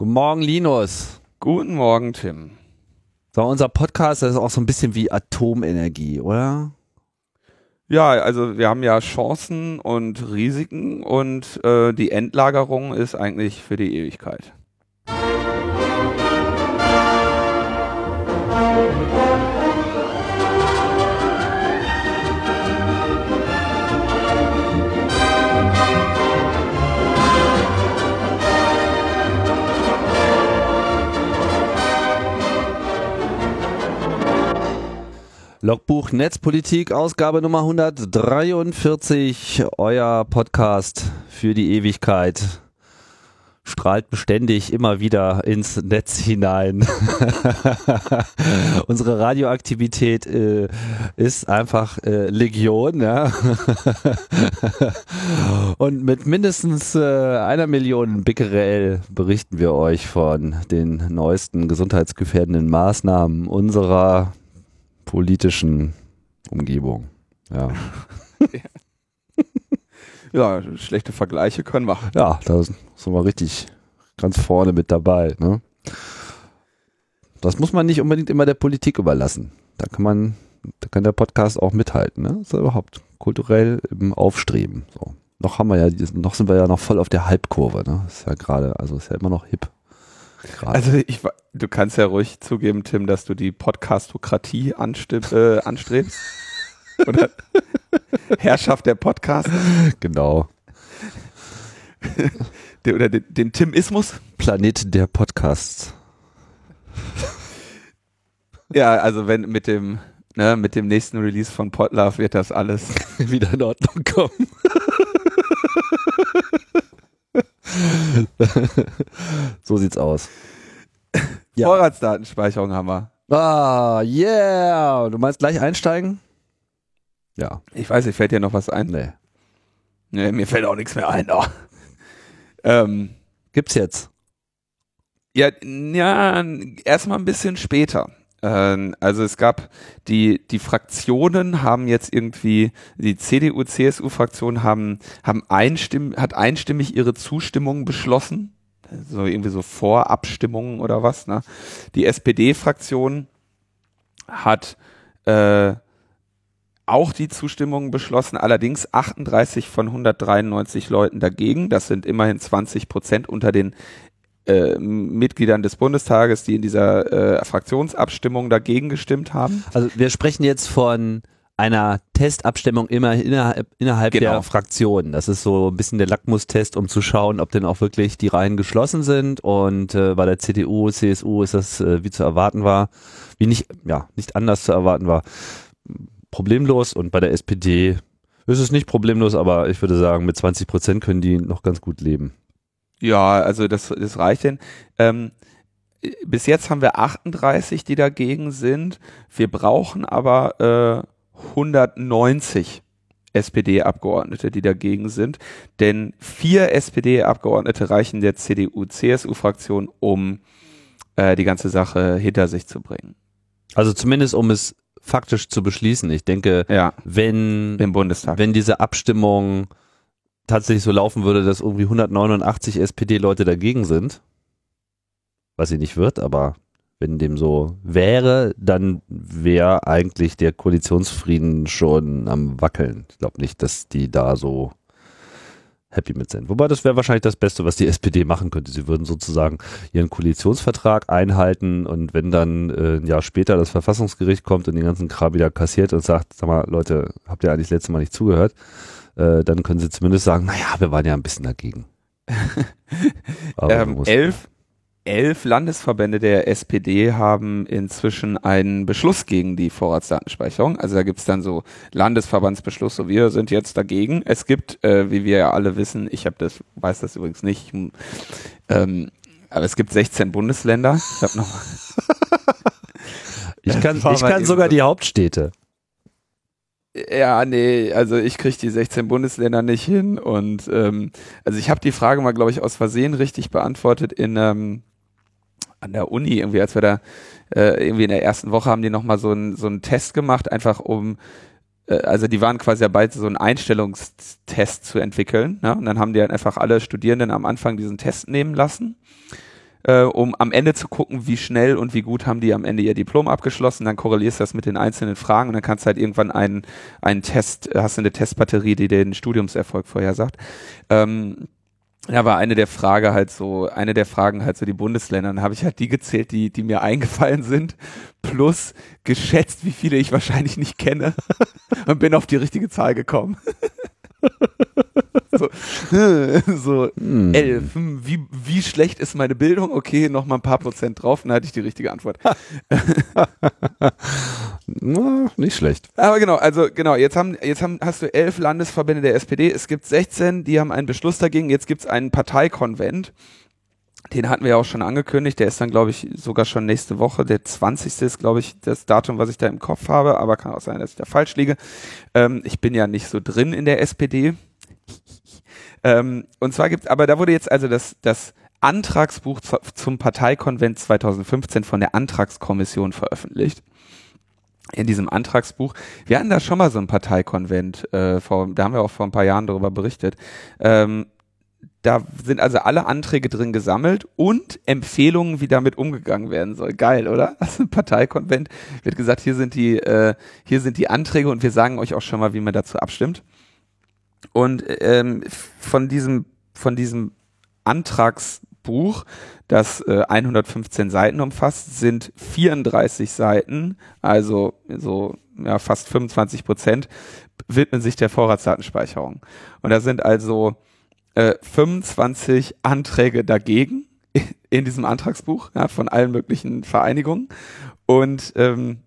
Guten Morgen, Linus. Guten Morgen, Tim. So, unser Podcast ist auch so ein bisschen wie Atomenergie, oder? Ja, also wir haben ja Chancen und Risiken und äh, die Endlagerung ist eigentlich für die Ewigkeit. Logbuch Netzpolitik, Ausgabe Nummer 143, euer Podcast für die Ewigkeit. Strahlt beständig immer wieder ins Netz hinein. Unsere Radioaktivität äh, ist einfach äh, Legion. Ja? Und mit mindestens äh, einer Million Becquerel berichten wir euch von den neuesten gesundheitsgefährdenden Maßnahmen unserer politischen Umgebung. Ja. ja, schlechte Vergleiche können wir. Ja, da sind wir richtig ganz vorne mit dabei. Ne? Das muss man nicht unbedingt immer der Politik überlassen. Da kann man, da kann der Podcast auch mithalten. Ne? Das ist ja überhaupt kulturell im Aufstreben. So. Noch haben wir ja, noch sind wir ja noch voll auf der Halbkurve. Ne? Das ist ja gerade, also ist ja immer noch hip. Grade. Also ich, du kannst ja ruhig zugeben, Tim, dass du die Podcastokratie äh, anstrebst. Oder Herrschaft der Podcast. Genau. Der, oder den, den Timismus. Planet der Podcasts. Ja, also wenn mit dem, ne, mit dem nächsten Release von Podlove wird das alles wieder in Ordnung kommen. so sieht's aus. Ja. Vorratsdatenspeicherung haben wir. Ah, yeah. Du meinst gleich einsteigen? Ja. Ich weiß nicht, fällt dir noch was ein? Nee. Nee, mir fällt auch nichts mehr ein. Oh. Ähm, Gibt's jetzt? Ja, ja, erstmal ein bisschen später. Ähm, also es gab die, die Fraktionen haben jetzt irgendwie, die CDU, CSU-Fraktion haben, haben einstimm, hat einstimmig ihre Zustimmung beschlossen. So irgendwie so Vorabstimmungen oder was, ne? Die SPD-Fraktion hat äh, auch die Zustimmung beschlossen, allerdings 38 von 193 Leuten dagegen. Das sind immerhin 20 Prozent unter den äh, Mitgliedern des Bundestages, die in dieser äh, Fraktionsabstimmung dagegen gestimmt haben. Also wir sprechen jetzt von einer Testabstimmung immer innerhalb, innerhalb genau. der Fraktionen. Das ist so ein bisschen der Lackmustest, um zu schauen, ob denn auch wirklich die Reihen geschlossen sind. Und äh, bei der CDU, CSU ist das äh, wie zu erwarten war, wie nicht, ja, nicht anders zu erwarten war, problemlos. Und bei der SPD ist es nicht problemlos, aber ich würde sagen, mit 20 Prozent können die noch ganz gut leben. Ja, also das, das reicht denn. Ähm, bis jetzt haben wir 38, die dagegen sind. Wir brauchen aber äh, 190 SPD-Abgeordnete, die dagegen sind. Denn vier SPD-Abgeordnete reichen der CDU-CSU-Fraktion, um äh, die ganze Sache hinter sich zu bringen. Also zumindest um es faktisch zu beschließen. Ich denke, ja, wenn, im Bundestag. wenn diese Abstimmung tatsächlich so laufen würde, dass irgendwie 189 SPD-Leute dagegen sind, was sie nicht wird, aber wenn dem so wäre, dann wäre eigentlich der Koalitionsfrieden schon am Wackeln. Ich glaube nicht, dass die da so happy mit sind. Wobei das wäre wahrscheinlich das Beste, was die SPD machen könnte. Sie würden sozusagen ihren Koalitionsvertrag einhalten und wenn dann äh, ein Jahr später das Verfassungsgericht kommt und den ganzen Kram wieder kassiert und sagt, sag mal, Leute, habt ihr eigentlich letztes Mal nicht zugehört? Äh, dann können sie zumindest sagen, naja, wir waren ja ein bisschen dagegen. ähm, elf, elf Landesverbände der SPD haben inzwischen einen Beschluss gegen die Vorratsdatenspeicherung. Also da gibt's dann so Landesverbandsbeschluss, so wir sind jetzt dagegen. Es gibt, äh, wie wir ja alle wissen, ich habe das, weiß das übrigens nicht, ähm, aber es gibt 16 Bundesländer. Ich habe noch. ich kann, ich kann sogar die Hauptstädte. Ja, nee, also ich kriege die 16 Bundesländer nicht hin und ähm, also ich habe die Frage mal, glaube ich, aus Versehen richtig beantwortet in ähm, an der Uni irgendwie, als wir da äh, irgendwie in der ersten Woche haben die nochmal so einen so einen Test gemacht, einfach um äh, also die waren quasi dabei, so einen Einstellungstest zu entwickeln. Ne? Und dann haben die halt einfach alle Studierenden am Anfang diesen Test nehmen lassen äh, um am Ende zu gucken, wie schnell und wie gut haben die am Ende ihr Diplom abgeschlossen. Dann korrelierst du das mit den einzelnen Fragen und dann kannst du halt irgendwann einen, einen Test, hast du eine Testbatterie, die den Studiumserfolg vorhersagt. Ähm, da war eine der Frage halt so, eine der Fragen halt so die Bundesländer. Dann habe ich halt die gezählt, die, die mir eingefallen sind, plus geschätzt, wie viele ich wahrscheinlich nicht kenne und bin auf die richtige Zahl gekommen. so, so hm. elf. Wie, wie schlecht ist meine Bildung? Okay, noch mal ein paar Prozent drauf, dann hatte ich die richtige Antwort. Na, nicht schlecht. Aber genau, also genau, jetzt haben, jetzt haben, hast du elf Landesverbände der SPD, es gibt 16, die haben einen Beschluss dagegen, jetzt gibt es einen Parteikonvent. Den hatten wir ja auch schon angekündigt, der ist dann, glaube ich, sogar schon nächste Woche. Der 20. ist, glaube ich, das Datum, was ich da im Kopf habe, aber kann auch sein, dass ich da falsch liege. Ähm, ich bin ja nicht so drin in der SPD. ähm, und zwar gibt aber da wurde jetzt also das, das Antragsbuch zum Parteikonvent 2015 von der Antragskommission veröffentlicht in diesem Antragsbuch. Wir hatten da schon mal so ein Parteikonvent, äh, vor, da haben wir auch vor ein paar Jahren darüber berichtet. Ähm, da sind also alle Anträge drin gesammelt und Empfehlungen, wie damit umgegangen werden soll. Geil, oder? Also ein Parteikonvent wird gesagt, hier sind die, äh, hier sind die Anträge und wir sagen euch auch schon mal, wie man dazu abstimmt. Und ähm, von diesem, von diesem Antragsbuch, das äh, 115 Seiten umfasst, sind 34 Seiten, also so ja, fast 25 Prozent, widmen sich der Vorratsdatenspeicherung. Und da sind also äh, 25 Anträge dagegen in diesem Antragsbuch ja, von allen möglichen Vereinigungen. Und ähm,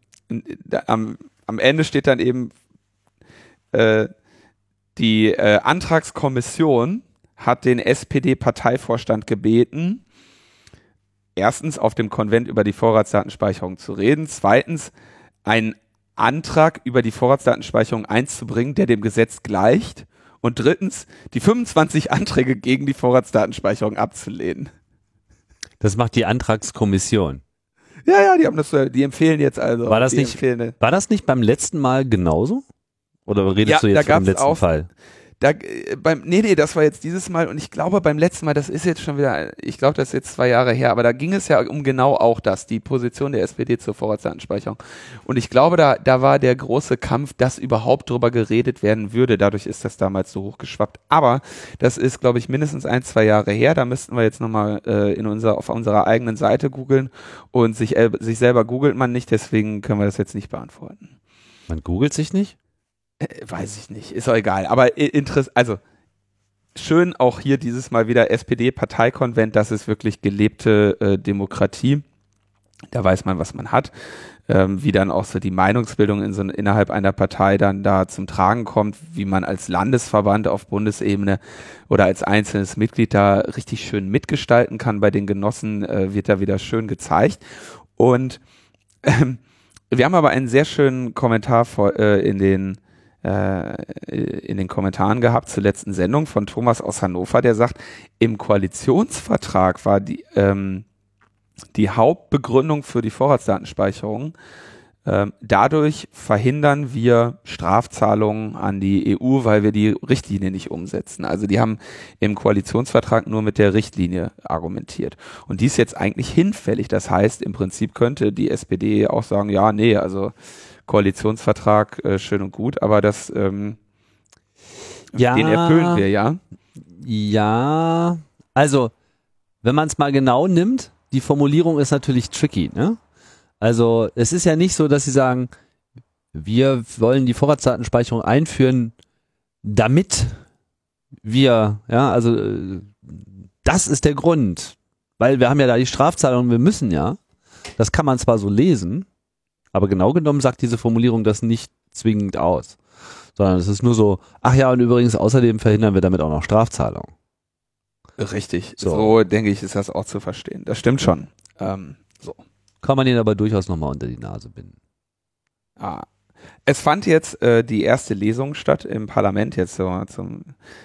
da, am, am Ende steht dann eben äh, die äh, Antragskommission hat den SPD-Parteivorstand gebeten, erstens auf dem Konvent über die Vorratsdatenspeicherung zu reden, zweitens einen Antrag über die Vorratsdatenspeicherung einzubringen, der dem Gesetz gleicht und drittens die 25 Anträge gegen die Vorratsdatenspeicherung abzulehnen. Das macht die Antragskommission. Ja, ja, die haben das, die empfehlen jetzt also. War das nicht, war das nicht beim letzten Mal genauso? Oder redest ja, du jetzt vom letzten auch, Fall? Da, äh, beim, nee, nee, das war jetzt dieses Mal und ich glaube beim letzten Mal, das ist jetzt schon wieder, ich glaube, das ist jetzt zwei Jahre her, aber da ging es ja um genau auch das, die Position der SPD zur Vorratsdatenspeicherung. Und ich glaube, da, da war der große Kampf, dass überhaupt drüber geredet werden würde. Dadurch ist das damals so hochgeschwappt. Aber das ist, glaube ich, mindestens ein, zwei Jahre her. Da müssten wir jetzt nochmal äh, in unser, auf unserer eigenen Seite googeln und sich, äh, sich selber googelt man nicht, deswegen können wir das jetzt nicht beantworten. Man googelt sich nicht? Äh, weiß ich nicht, ist auch egal. Aber interessant, also schön auch hier dieses Mal wieder SPD-Parteikonvent, das ist wirklich gelebte äh, Demokratie. Da weiß man, was man hat. Ähm, wie dann auch so die Meinungsbildung in so, innerhalb einer Partei dann da zum Tragen kommt, wie man als Landesverband auf Bundesebene oder als einzelnes Mitglied da richtig schön mitgestalten kann bei den Genossen, äh, wird da wieder schön gezeigt. Und ähm, wir haben aber einen sehr schönen Kommentar vor, äh, in den äh, in den Kommentaren gehabt zur letzten Sendung von Thomas aus Hannover, der sagt, im Koalitionsvertrag war die, ähm, die Hauptbegründung für die Vorratsdatenspeicherung, ähm, dadurch verhindern wir Strafzahlungen an die EU, weil wir die Richtlinie nicht umsetzen. Also die haben im Koalitionsvertrag nur mit der Richtlinie argumentiert. Und die ist jetzt eigentlich hinfällig. Das heißt, im Prinzip könnte die SPD auch sagen, ja, nee, also Koalitionsvertrag äh, schön und gut, aber das ähm, ja, den erfüllen wir, ja? Ja, also wenn man es mal genau nimmt, die Formulierung ist natürlich tricky, ne? Also es ist ja nicht so, dass sie sagen, wir wollen die Vorratsdatenspeicherung einführen, damit wir, ja, also äh, das ist der Grund, weil wir haben ja da die Strafzahlung, wir müssen ja. Das kann man zwar so lesen, aber genau genommen sagt diese Formulierung das nicht zwingend aus. Sondern es ist nur so, ach ja, und übrigens außerdem verhindern wir damit auch noch Strafzahlungen. Richtig. So. so, denke ich, ist das auch zu verstehen. Das stimmt schon. Ähm, so. Kann man ihn aber durchaus nochmal unter die Nase binden. Ah, es fand jetzt äh, die erste Lesung statt im Parlament jetzt so zum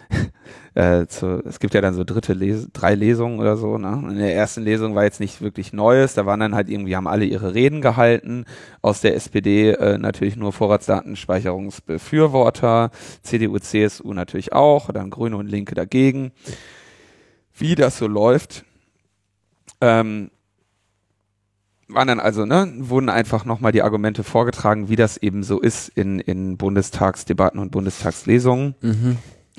äh, zu, es gibt ja dann so dritte Les drei Lesungen oder so, ne? In der ersten Lesung war jetzt nicht wirklich Neues, da waren dann halt irgendwie haben alle ihre Reden gehalten, aus der SPD äh, natürlich nur Vorratsdatenspeicherungsbefürworter, CDU, CSU natürlich auch, dann Grüne und Linke dagegen. Wie das so läuft, Ähm, waren dann also, ne, wurden einfach nochmal die Argumente vorgetragen, wie das eben so ist in, in Bundestagsdebatten und Bundestagslesungen. Mhm.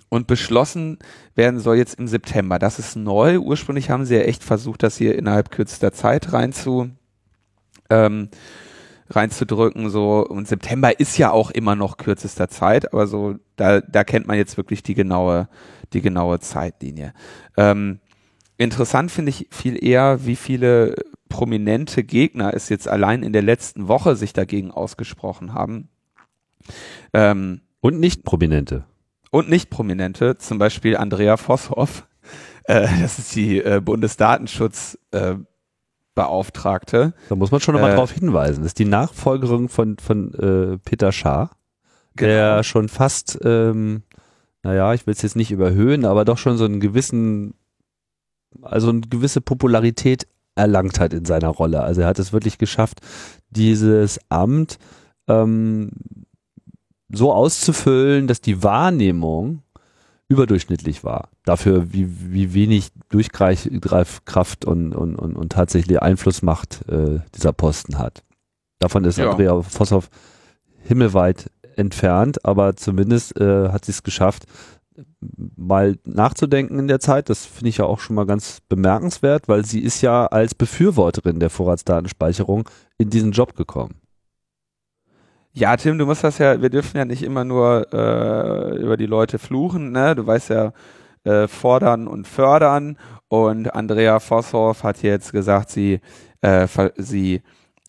Und beschlossen werden soll jetzt im September. Das ist neu. Ursprünglich haben sie ja echt versucht, das hier innerhalb kürzester Zeit rein zu, ähm, reinzudrücken. So. Und September ist ja auch immer noch kürzester Zeit, aber so, da, da kennt man jetzt wirklich die genaue, die genaue Zeitlinie. Ähm, interessant finde ich viel eher, wie viele prominente Gegner es jetzt allein in der letzten Woche sich dagegen ausgesprochen haben. Ähm, und nicht prominente. Und nicht prominente, zum Beispiel Andrea Vosshoff, äh, das ist die äh, Bundesdatenschutzbeauftragte. Äh, da muss man schon nochmal äh, darauf hinweisen. Das ist die Nachfolgerin von, von äh, Peter Schaar, genau. der schon fast, ähm, naja, ich will es jetzt nicht überhöhen, aber doch schon so einen gewissen, also eine gewisse Popularität erlangt hat in seiner Rolle. Also er hat es wirklich geschafft, dieses Amt ähm, so auszufüllen, dass die Wahrnehmung überdurchschnittlich war. Dafür, wie, wie wenig Durchgreifkraft und, und, und, und tatsächlich Einflussmacht äh, dieser Posten hat. Davon ist ja. Andrea Vosshoff himmelweit entfernt, aber zumindest äh, hat sie es geschafft, mal nachzudenken in der Zeit. Das finde ich ja auch schon mal ganz bemerkenswert, weil sie ist ja als Befürworterin der Vorratsdatenspeicherung in diesen Job gekommen. Ja, Tim, du musst das ja, wir dürfen ja nicht immer nur äh, über die Leute fluchen, ne? Du weißt ja, äh, fordern und fördern. Und Andrea Vosshoff hat jetzt gesagt, sie, äh, sie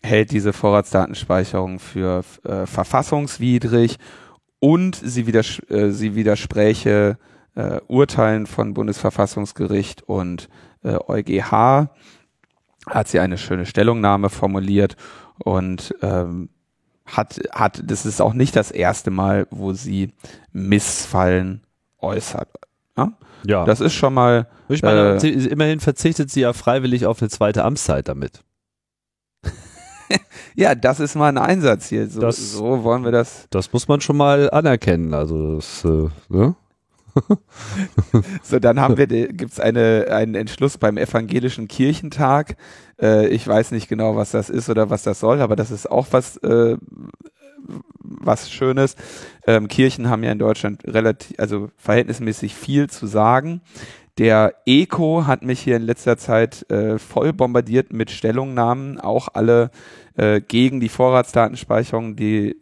hält diese Vorratsdatenspeicherung für äh, verfassungswidrig und sie, widers äh, sie widerspräche äh, Urteilen von Bundesverfassungsgericht und äh, EuGH. Hat sie eine schöne Stellungnahme formuliert und ähm, hat, hat, das ist auch nicht das erste Mal, wo sie Missfallen äußert. Ja? ja. Das ist schon mal. Ich meine, äh, immerhin verzichtet sie ja freiwillig auf eine zweite Amtszeit damit. ja, das ist mal ein Einsatz hier. So, das, so wollen wir das. Das muss man schon mal anerkennen. Also das, äh, ne? so, dann haben wir, gibt's eine, einen Entschluss beim Evangelischen Kirchentag. Äh, ich weiß nicht genau, was das ist oder was das soll, aber das ist auch was, äh, was Schönes. Ähm, Kirchen haben ja in Deutschland relativ, also verhältnismäßig viel zu sagen. Der ECO hat mich hier in letzter Zeit äh, voll bombardiert mit Stellungnahmen, auch alle äh, gegen die Vorratsdatenspeicherung, die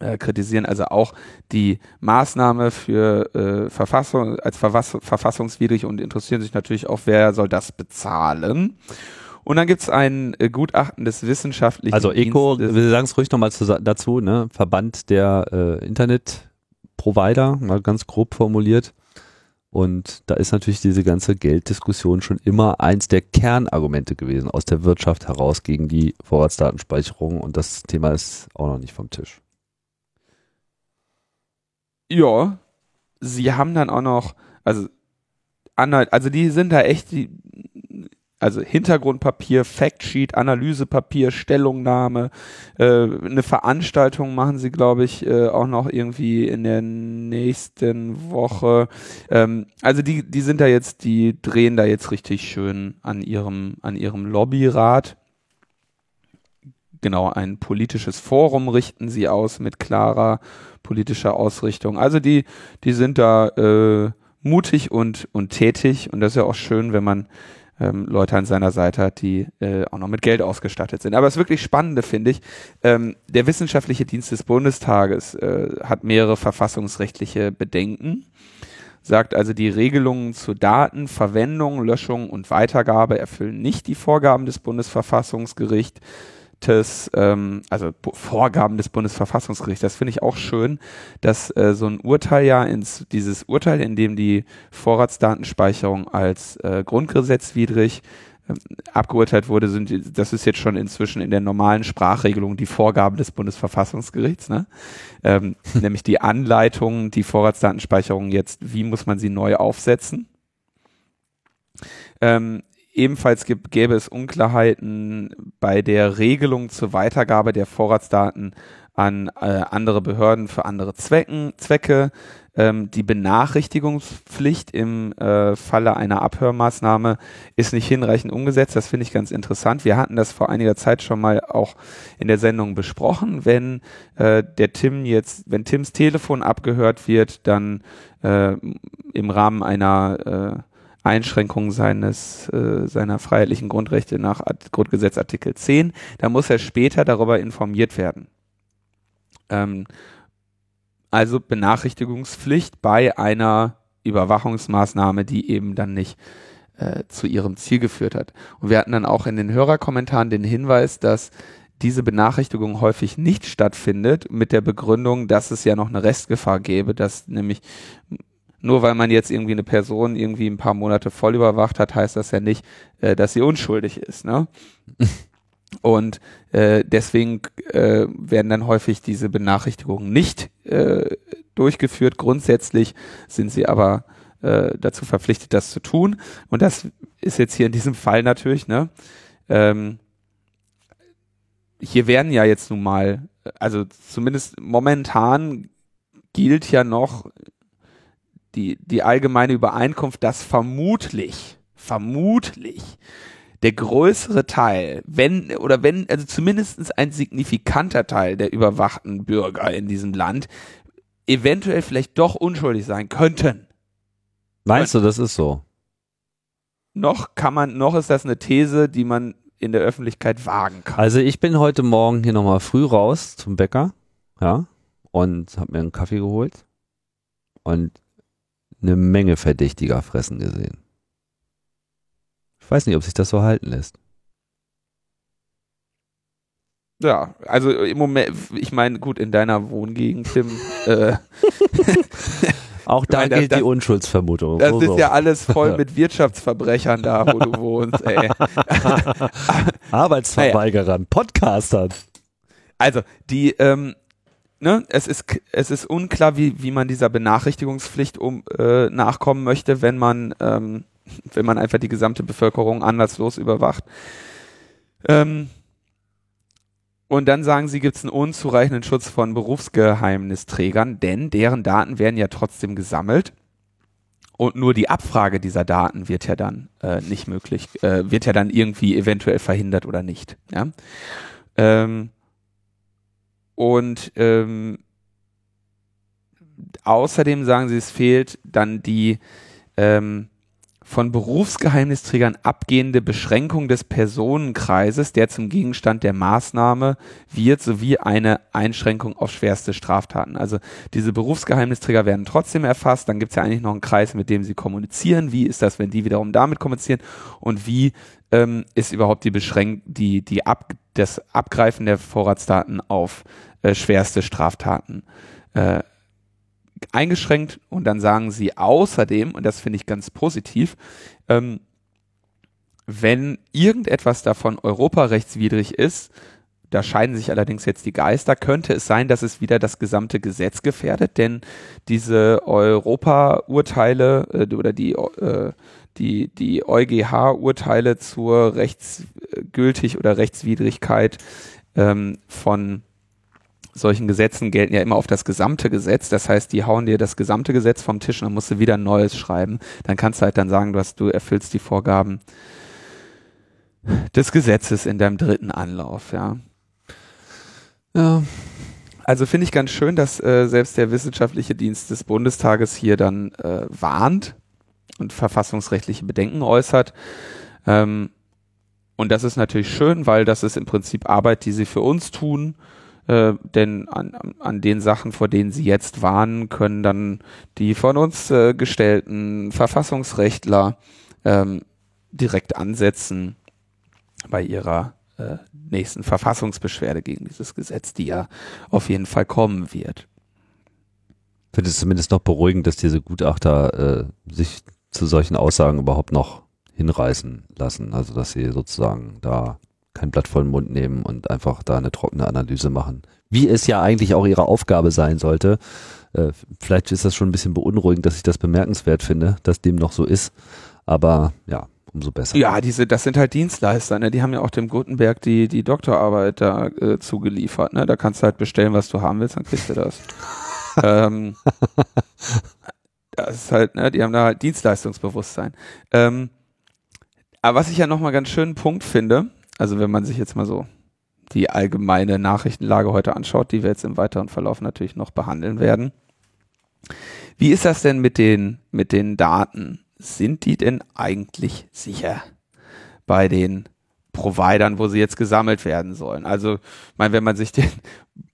äh, kritisieren also auch die Maßnahme für äh, Verfassung als Verfass verfassungswidrig und interessieren sich natürlich auch, wer soll das bezahlen. Und dann gibt's ein äh, Gutachten des wissenschaftlichen Also ECO, wir sagen es ruhig nochmal dazu, ne? Verband der äh, Internetprovider, mal ganz grob formuliert. Und da ist natürlich diese ganze Gelddiskussion schon immer eins der Kernargumente gewesen aus der Wirtschaft heraus gegen die Vorratsdatenspeicherung. Und das Thema ist auch noch nicht vom Tisch. Ja, sie haben dann auch noch, also, also die sind da echt, die, also Hintergrundpapier, Factsheet, Analysepapier, Stellungnahme, äh, eine Veranstaltung machen sie, glaube ich, äh, auch noch irgendwie in der nächsten Woche. Ähm, also die, die sind da jetzt, die drehen da jetzt richtig schön an ihrem, an ihrem Lobbyrat. Genau, ein politisches Forum richten sie aus mit klarer politischer Ausrichtung. Also die, die sind da äh, mutig und, und tätig und das ist ja auch schön, wenn man ähm, Leute an seiner Seite hat, die äh, auch noch mit Geld ausgestattet sind. Aber das wirklich Spannende finde ich, ähm, der Wissenschaftliche Dienst des Bundestages äh, hat mehrere verfassungsrechtliche Bedenken sagt also, die Regelungen zu Daten, Verwendung, Löschung und Weitergabe erfüllen nicht die Vorgaben des Bundesverfassungsgerichts des, ähm, also Vorgaben des Bundesverfassungsgerichts. Das finde ich auch schön, dass äh, so ein Urteil ja ins, dieses Urteil, in dem die Vorratsdatenspeicherung als äh, grundgesetzwidrig ähm, abgeurteilt wurde, sind, das ist jetzt schon inzwischen in der normalen Sprachregelung die Vorgaben des Bundesverfassungsgerichts, ne? ähm, nämlich die Anleitung, die Vorratsdatenspeicherung jetzt, wie muss man sie neu aufsetzen. Ähm, Ebenfalls gibt, gäbe es Unklarheiten bei der Regelung zur Weitergabe der Vorratsdaten an äh, andere Behörden für andere Zwecken, Zwecke. ähm, die Benachrichtigungspflicht im äh, Falle einer Abhörmaßnahme ist nicht hinreichend umgesetzt. Das finde ich ganz interessant. Wir hatten das vor einiger Zeit schon mal auch in der Sendung besprochen. Wenn äh, der Tim jetzt, wenn Tims Telefon abgehört wird, dann äh, im Rahmen einer äh, Einschränkung seines äh, seiner freiheitlichen Grundrechte nach Art Grundgesetz Artikel 10, dann muss er später darüber informiert werden. Ähm, also Benachrichtigungspflicht bei einer Überwachungsmaßnahme, die eben dann nicht äh, zu ihrem Ziel geführt hat. Und wir hatten dann auch in den Hörerkommentaren den Hinweis, dass diese Benachrichtigung häufig nicht stattfindet, mit der Begründung, dass es ja noch eine Restgefahr gäbe, dass nämlich nur weil man jetzt irgendwie eine Person irgendwie ein paar Monate voll überwacht hat, heißt das ja nicht, äh, dass sie unschuldig ist. Ne? Und äh, deswegen äh, werden dann häufig diese Benachrichtigungen nicht äh, durchgeführt. Grundsätzlich sind sie aber äh, dazu verpflichtet, das zu tun. Und das ist jetzt hier in diesem Fall natürlich, ne? Ähm, hier werden ja jetzt nun mal, also zumindest momentan gilt ja noch die, die allgemeine Übereinkunft, dass vermutlich, vermutlich der größere Teil, wenn, oder wenn, also zumindest ein signifikanter Teil der überwachten Bürger in diesem Land eventuell vielleicht doch unschuldig sein könnten. Meinst du, das ist so? Noch kann man, noch ist das eine These, die man in der Öffentlichkeit wagen kann. Also ich bin heute Morgen hier nochmal früh raus zum Bäcker, ja, und habe mir einen Kaffee geholt und eine Menge verdächtiger Fressen gesehen. Ich weiß nicht, ob sich das so halten lässt. Ja, also im Moment, ich meine, gut, in deiner Wohngegend, Tim, äh, Auch da meine, gilt das, die Unschuldsvermutung. Das ist ja alles voll mit Wirtschaftsverbrechern da, wo du wohnst, ey. Arbeitsverweigerern. Podcastern. Also, die, ähm, ne, es ist, es ist unklar, wie, wie man dieser Benachrichtigungspflicht um, äh, nachkommen möchte, wenn man, ähm, wenn man einfach die gesamte Bevölkerung anlasslos überwacht. Ähm, und dann sagen sie, gibt es einen unzureichenden Schutz von Berufsgeheimnisträgern, denn deren Daten werden ja trotzdem gesammelt. Und nur die Abfrage dieser Daten wird ja dann äh, nicht möglich, äh, wird ja dann irgendwie eventuell verhindert oder nicht. Ja? Ähm, und ähm, außerdem sagen sie, es fehlt dann die ähm, von Berufsgeheimnisträgern abgehende Beschränkung des Personenkreises, der zum Gegenstand der Maßnahme wird, sowie eine Einschränkung auf schwerste Straftaten. Also diese Berufsgeheimnisträger werden trotzdem erfasst, dann gibt es ja eigentlich noch einen Kreis, mit dem sie kommunizieren. Wie ist das, wenn die wiederum damit kommunizieren? Und wie ähm, ist überhaupt die Beschränk die, die Ab das Abgreifen der Vorratsdaten auf äh, schwerste Straftaten äh, eingeschränkt und dann sagen sie außerdem, und das finde ich ganz positiv, ähm, wenn irgendetwas davon europarechtswidrig ist, da scheiden sich allerdings jetzt die Geister, könnte es sein, dass es wieder das gesamte Gesetz gefährdet, denn diese Europa-Urteile äh, oder die, äh, die, die EuGH-Urteile zur rechtsgültig oder Rechtswidrigkeit ähm, von solchen Gesetzen gelten ja immer auf das gesamte Gesetz. Das heißt, die hauen dir das gesamte Gesetz vom Tisch und dann musst du wieder ein neues schreiben. Dann kannst du halt dann sagen, du, hast, du erfüllst die Vorgaben des Gesetzes in deinem dritten Anlauf, ja. Ja. Also finde ich ganz schön, dass äh, selbst der wissenschaftliche Dienst des Bundestages hier dann äh, warnt und verfassungsrechtliche Bedenken äußert. Ähm, und das ist natürlich schön, weil das ist im Prinzip Arbeit, die sie für uns tun äh, denn an, an den Sachen, vor denen sie jetzt warnen, können dann die von uns äh, gestellten Verfassungsrechtler ähm, direkt ansetzen bei ihrer äh, nächsten Verfassungsbeschwerde gegen dieses Gesetz, die ja auf jeden Fall kommen wird. Finde es zumindest noch beruhigend, dass diese Gutachter äh, sich zu solchen Aussagen überhaupt noch hinreißen lassen. Also dass sie sozusagen da kein Blatt vor den Mund nehmen und einfach da eine trockene Analyse machen. Wie es ja eigentlich auch ihre Aufgabe sein sollte. Äh, vielleicht ist das schon ein bisschen beunruhigend, dass ich das bemerkenswert finde, dass dem noch so ist. Aber ja, umso besser. Ja, diese, das sind halt Dienstleister, ne? Die haben ja auch dem Gutenberg die, die Doktorarbeit da äh, zugeliefert, ne? Da kannst du halt bestellen, was du haben willst, dann kriegst du das. ähm, das ist halt, ne, die haben da halt Dienstleistungsbewusstsein. Ähm, aber was ich ja nochmal ganz schönen Punkt finde, also wenn man sich jetzt mal so die allgemeine Nachrichtenlage heute anschaut, die wir jetzt im weiteren Verlauf natürlich noch behandeln werden. Wie ist das denn mit den, mit den Daten? Sind die denn eigentlich sicher bei den Providern, wo sie jetzt gesammelt werden sollen? Also, ich meine, wenn man sich den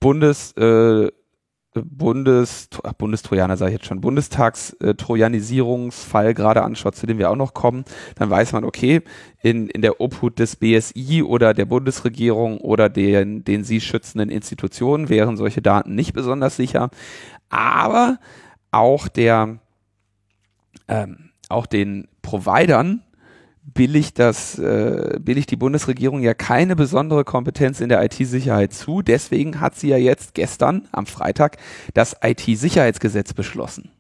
Bundes, äh, Bundes, Bundestrojaner sage ich jetzt schon, Bundestagstrojanisierungsfall gerade anschaut, zu dem wir auch noch kommen, dann weiß man, okay, in, in der Obhut des BSI oder der Bundesregierung oder den, den sie schützenden Institutionen wären solche Daten nicht besonders sicher. Aber auch der, ähm, auch den Providern billigt das, äh, billigt die Bundesregierung ja keine besondere Kompetenz in der IT-Sicherheit zu. Deswegen hat sie ja jetzt gestern am Freitag das IT-Sicherheitsgesetz beschlossen.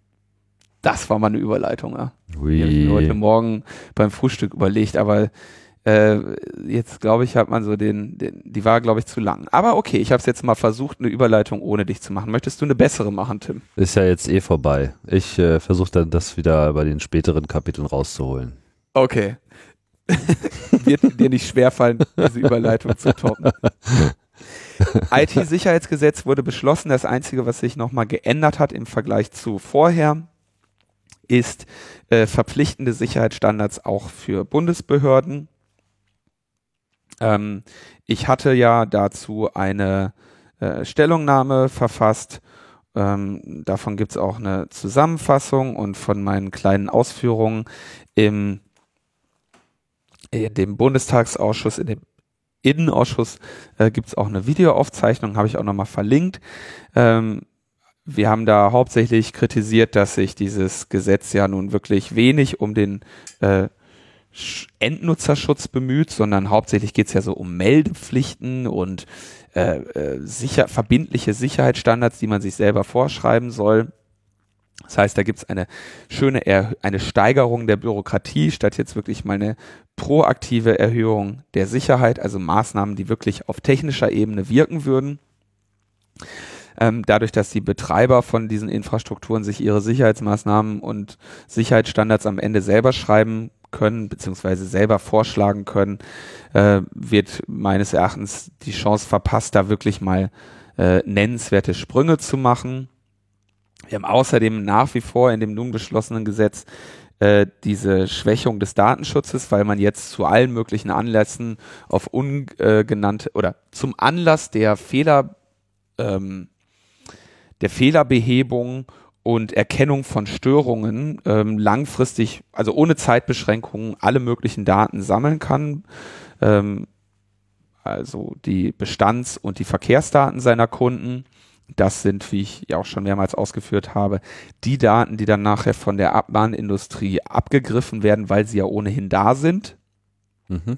Das war mal eine Überleitung, ja. Ui. Die habe ich mir heute Morgen beim Frühstück überlegt, aber äh, jetzt glaube ich, hat man so den, den die war glaube ich zu lang. Aber okay, ich habe es jetzt mal versucht, eine Überleitung ohne dich zu machen. Möchtest du eine bessere machen, Tim? Ist ja jetzt eh vorbei. Ich äh, versuche dann das wieder bei den späteren Kapiteln rauszuholen. Okay. Wird dir nicht schwerfallen, diese Überleitung zu toppen. IT-Sicherheitsgesetz wurde beschlossen. Das Einzige, was sich nochmal geändert hat im Vergleich zu vorher, ist äh, verpflichtende Sicherheitsstandards auch für Bundesbehörden. Ähm, ich hatte ja dazu eine äh, Stellungnahme verfasst. Ähm, davon gibt es auch eine Zusammenfassung und von meinen kleinen Ausführungen im in dem Bundestagsausschuss, in dem Innenausschuss äh, gibt es auch eine Videoaufzeichnung, habe ich auch nochmal verlinkt. Ähm, wir haben da hauptsächlich kritisiert, dass sich dieses Gesetz ja nun wirklich wenig um den äh, Endnutzerschutz bemüht, sondern hauptsächlich geht es ja so um Meldepflichten und äh, äh, sicher, verbindliche Sicherheitsstandards, die man sich selber vorschreiben soll. Das heißt, da gibt es eine schöne er eine Steigerung der Bürokratie, statt jetzt wirklich mal eine proaktive Erhöhung der Sicherheit, also Maßnahmen, die wirklich auf technischer Ebene wirken würden. Ähm, dadurch, dass die Betreiber von diesen Infrastrukturen sich ihre Sicherheitsmaßnahmen und Sicherheitsstandards am Ende selber schreiben können, beziehungsweise selber vorschlagen können, äh, wird meines Erachtens die Chance verpasst, da wirklich mal äh, nennenswerte Sprünge zu machen. Wir haben außerdem nach wie vor in dem nun beschlossenen Gesetz äh, diese Schwächung des Datenschutzes, weil man jetzt zu allen möglichen Anlässen auf ungenannte oder zum Anlass der Fehler ähm, der Fehlerbehebung und Erkennung von Störungen ähm, langfristig, also ohne Zeitbeschränkungen, alle möglichen Daten sammeln kann. Ähm, also die Bestands- und die Verkehrsdaten seiner Kunden das sind, wie ich ja auch schon mehrmals ausgeführt habe, die Daten, die dann nachher von der Abmahnindustrie abgegriffen werden, weil sie ja ohnehin da sind. Mhm.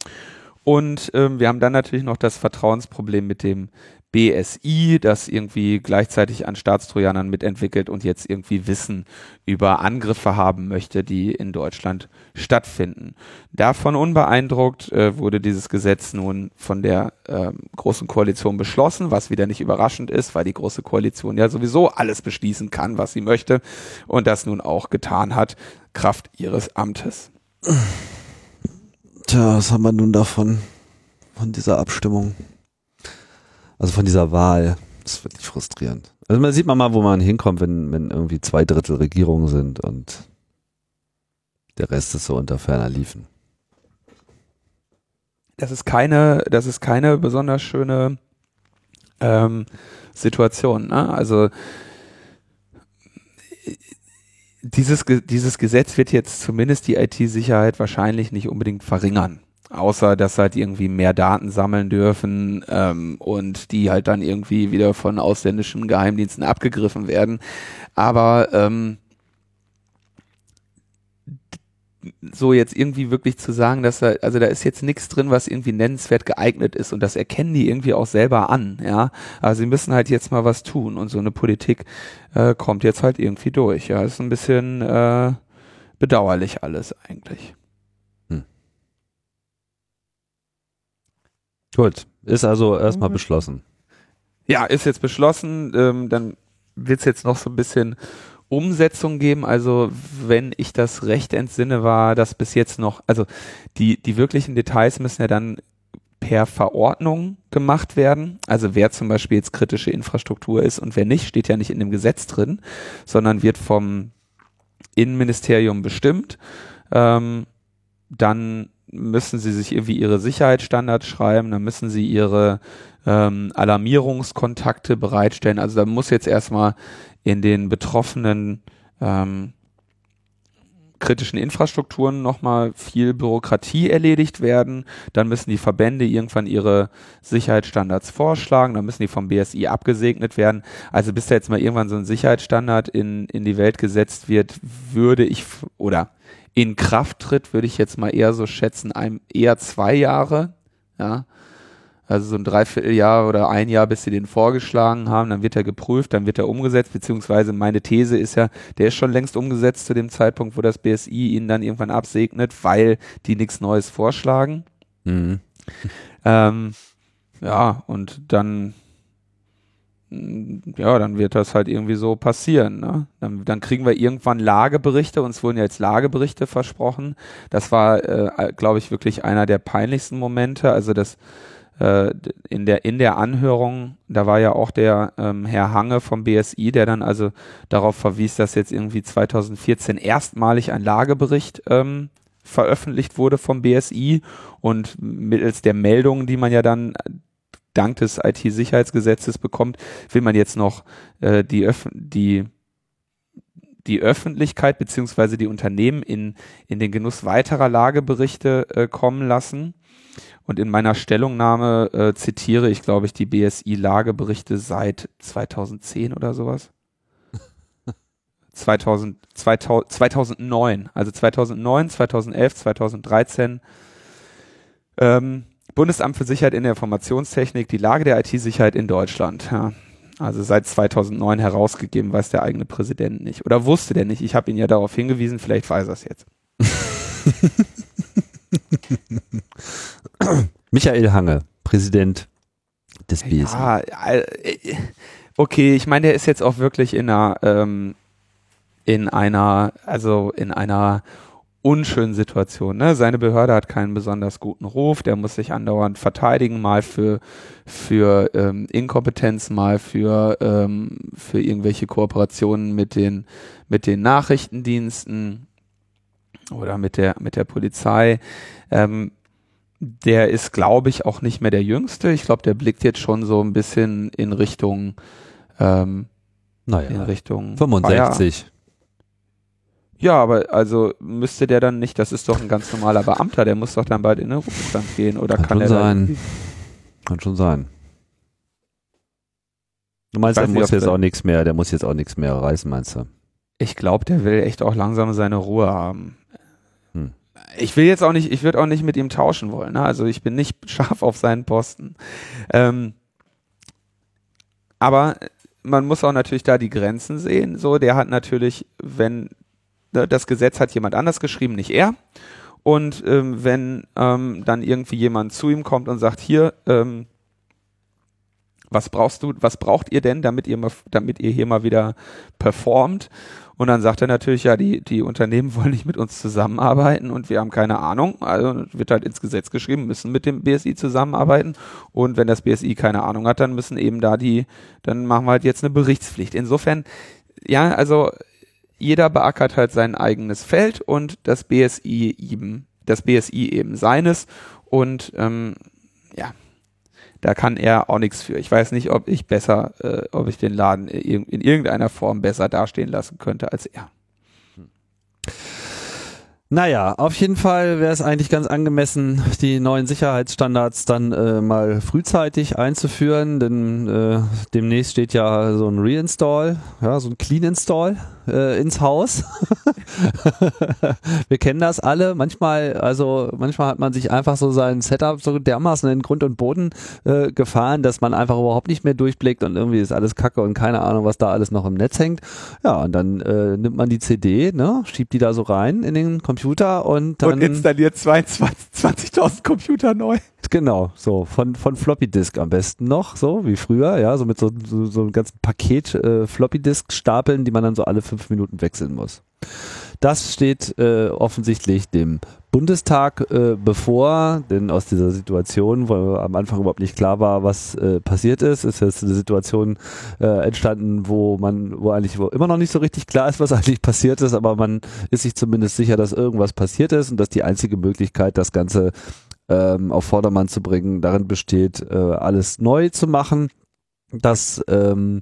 Und ähm, wir haben dann natürlich noch das Vertrauensproblem mit dem BSI, das irgendwie gleichzeitig an Staatstrojanern mitentwickelt und jetzt irgendwie Wissen über Angriffe haben möchte, die in Deutschland stattfinden. Davon unbeeindruckt äh, wurde dieses Gesetz nun von der äh, Großen Koalition beschlossen, was wieder nicht überraschend ist, weil die Große Koalition ja sowieso alles beschließen kann, was sie möchte und das nun auch getan hat, Kraft ihres Amtes. Tja, was haben wir nun davon, von dieser Abstimmung? Also von dieser Wahl. Das ist wirklich frustrierend. Also man sieht man mal, wo man hinkommt, wenn, wenn irgendwie zwei Drittel Regierungen sind und der Rest ist so unter ferner Liefen. Das ist keine, das ist keine besonders schöne ähm, Situation. Ne? Also dieses, dieses Gesetz wird jetzt zumindest die IT-Sicherheit wahrscheinlich nicht unbedingt verringern außer dass halt irgendwie mehr Daten sammeln dürfen ähm, und die halt dann irgendwie wieder von ausländischen Geheimdiensten abgegriffen werden. Aber ähm, so jetzt irgendwie wirklich zu sagen, dass da, also da ist jetzt nichts drin, was irgendwie nennenswert geeignet ist und das erkennen die irgendwie auch selber an, ja. Aber sie müssen halt jetzt mal was tun und so eine Politik äh, kommt jetzt halt irgendwie durch, ja. Das ist ein bisschen äh, bedauerlich alles eigentlich. Gut, ist also erstmal mhm. beschlossen. Ja, ist jetzt beschlossen. Ähm, dann wird es jetzt noch so ein bisschen Umsetzung geben. Also wenn ich das recht entsinne, war das bis jetzt noch, also die, die wirklichen Details müssen ja dann per Verordnung gemacht werden. Also wer zum Beispiel jetzt kritische Infrastruktur ist und wer nicht, steht ja nicht in dem Gesetz drin, sondern wird vom Innenministerium bestimmt. Ähm, dann müssen sie sich irgendwie ihre Sicherheitsstandards schreiben, dann müssen sie ihre ähm, Alarmierungskontakte bereitstellen. Also da muss jetzt erstmal in den betroffenen ähm, kritischen Infrastrukturen nochmal viel Bürokratie erledigt werden. Dann müssen die Verbände irgendwann ihre Sicherheitsstandards vorschlagen. Dann müssen die vom BSI abgesegnet werden. Also bis da jetzt mal irgendwann so ein Sicherheitsstandard in, in die Welt gesetzt wird, würde ich oder in Kraft tritt, würde ich jetzt mal eher so schätzen, einem eher zwei Jahre. Ja, also so ein Dreivierteljahr oder ein Jahr, bis sie den vorgeschlagen haben, dann wird er geprüft, dann wird er umgesetzt, beziehungsweise meine These ist ja, der ist schon längst umgesetzt zu dem Zeitpunkt, wo das BSI ihn dann irgendwann absegnet, weil die nichts Neues vorschlagen. Mhm. Ähm, ja, und dann ja, dann wird das halt irgendwie so passieren. Ne? Dann, dann kriegen wir irgendwann Lageberichte, uns wurden ja jetzt Lageberichte versprochen. Das war, äh, glaube ich, wirklich einer der peinlichsten Momente. Also das äh, in der in der Anhörung, da war ja auch der ähm, Herr Hange vom BSI, der dann also darauf verwies, dass jetzt irgendwie 2014 erstmalig ein Lagebericht ähm, veröffentlicht wurde vom BSI und mittels der Meldungen, die man ja dann dank des IT-Sicherheitsgesetzes bekommt, will man jetzt noch äh, die, Öff die die Öffentlichkeit beziehungsweise die Unternehmen in, in den Genuss weiterer Lageberichte äh, kommen lassen. Und in meiner Stellungnahme äh, zitiere ich, glaube ich, die BSI-Lageberichte seit 2010 oder sowas. 2000, 2000, 2009, also 2009, 2011, 2013. Ähm, Bundesamt für Sicherheit in der Informationstechnik, die Lage der IT-Sicherheit in Deutschland. Ja. Also seit 2009 herausgegeben, weiß der eigene Präsident nicht. Oder wusste der nicht. Ich habe ihn ja darauf hingewiesen, vielleicht weiß er es jetzt. Michael Hange, Präsident des BSI. Ja, äh, okay, ich meine, der ist jetzt auch wirklich in einer, ähm, in einer, also in einer unschönen Situation. Ne? Seine Behörde hat keinen besonders guten Ruf, der muss sich andauernd verteidigen, mal für, für ähm, Inkompetenz, mal für, ähm, für irgendwelche Kooperationen mit den, mit den Nachrichtendiensten oder mit der, mit der Polizei. Ähm, der ist, glaube ich, auch nicht mehr der Jüngste. Ich glaube, der blickt jetzt schon so ein bisschen in Richtung, ähm, naja, in Richtung 65. Ja, aber also müsste der dann nicht, das ist doch ein ganz normaler Beamter, der muss doch dann bald in den Ruhestand gehen oder kann, kann er sein. Kann schon sein. Du meinst, er muss jetzt auch nichts mehr, der muss jetzt auch nichts mehr reißen, meinst du? Ich glaube, der will echt auch langsam seine Ruhe haben. Hm. Ich will jetzt auch nicht, ich würde auch nicht mit ihm tauschen wollen. Ne? Also ich bin nicht scharf auf seinen Posten. Ähm, aber man muss auch natürlich da die Grenzen sehen. So, der hat natürlich, wenn das Gesetz hat jemand anders geschrieben, nicht er. Und ähm, wenn ähm, dann irgendwie jemand zu ihm kommt und sagt, hier, ähm, was brauchst du, was braucht ihr denn, damit ihr mal, damit ihr hier mal wieder performt? Und dann sagt er natürlich, ja, die, die Unternehmen wollen nicht mit uns zusammenarbeiten und wir haben keine Ahnung. Also wird halt ins Gesetz geschrieben, müssen mit dem BSI zusammenarbeiten. Und wenn das BSI keine Ahnung hat, dann müssen eben da die, dann machen wir halt jetzt eine Berichtspflicht. Insofern, ja, also jeder beackert halt sein eigenes Feld und das BSI eben, das BSI eben seines und ähm, ja, da kann er auch nichts für. Ich weiß nicht, ob ich besser, äh, ob ich den Laden in irgendeiner Form besser dastehen lassen könnte als er. Naja, auf jeden Fall wäre es eigentlich ganz angemessen, die neuen Sicherheitsstandards dann äh, mal frühzeitig einzuführen, denn äh, demnächst steht ja so ein Reinstall, ja, so ein Clean Install äh, ins Haus. Wir kennen das alle. Manchmal, also manchmal hat man sich einfach so sein Setup so dermaßen in Grund und Boden äh, gefahren, dass man einfach überhaupt nicht mehr durchblickt und irgendwie ist alles Kacke und keine Ahnung, was da alles noch im Netz hängt. Ja, und dann äh, nimmt man die CD, ne, schiebt die da so rein in den Computer und dann. Und installiert 20.000 Computer neu. Genau, so von, von Floppy Disk am besten noch, so wie früher, ja, so mit so, so, so einem ganzen Paket äh, Floppy Disk stapeln, die man dann so alle fünf Minuten wechseln muss. Das steht äh, offensichtlich dem Bundestag äh, bevor, denn aus dieser Situation, wo am Anfang überhaupt nicht klar war, was äh, passiert ist, ist jetzt eine Situation äh, entstanden, wo man, wo eigentlich wo immer noch nicht so richtig klar ist, was eigentlich passiert ist, aber man ist sich zumindest sicher, dass irgendwas passiert ist und dass die einzige Möglichkeit, das Ganze ähm, auf Vordermann zu bringen, darin besteht, äh, alles neu zu machen. Das ähm,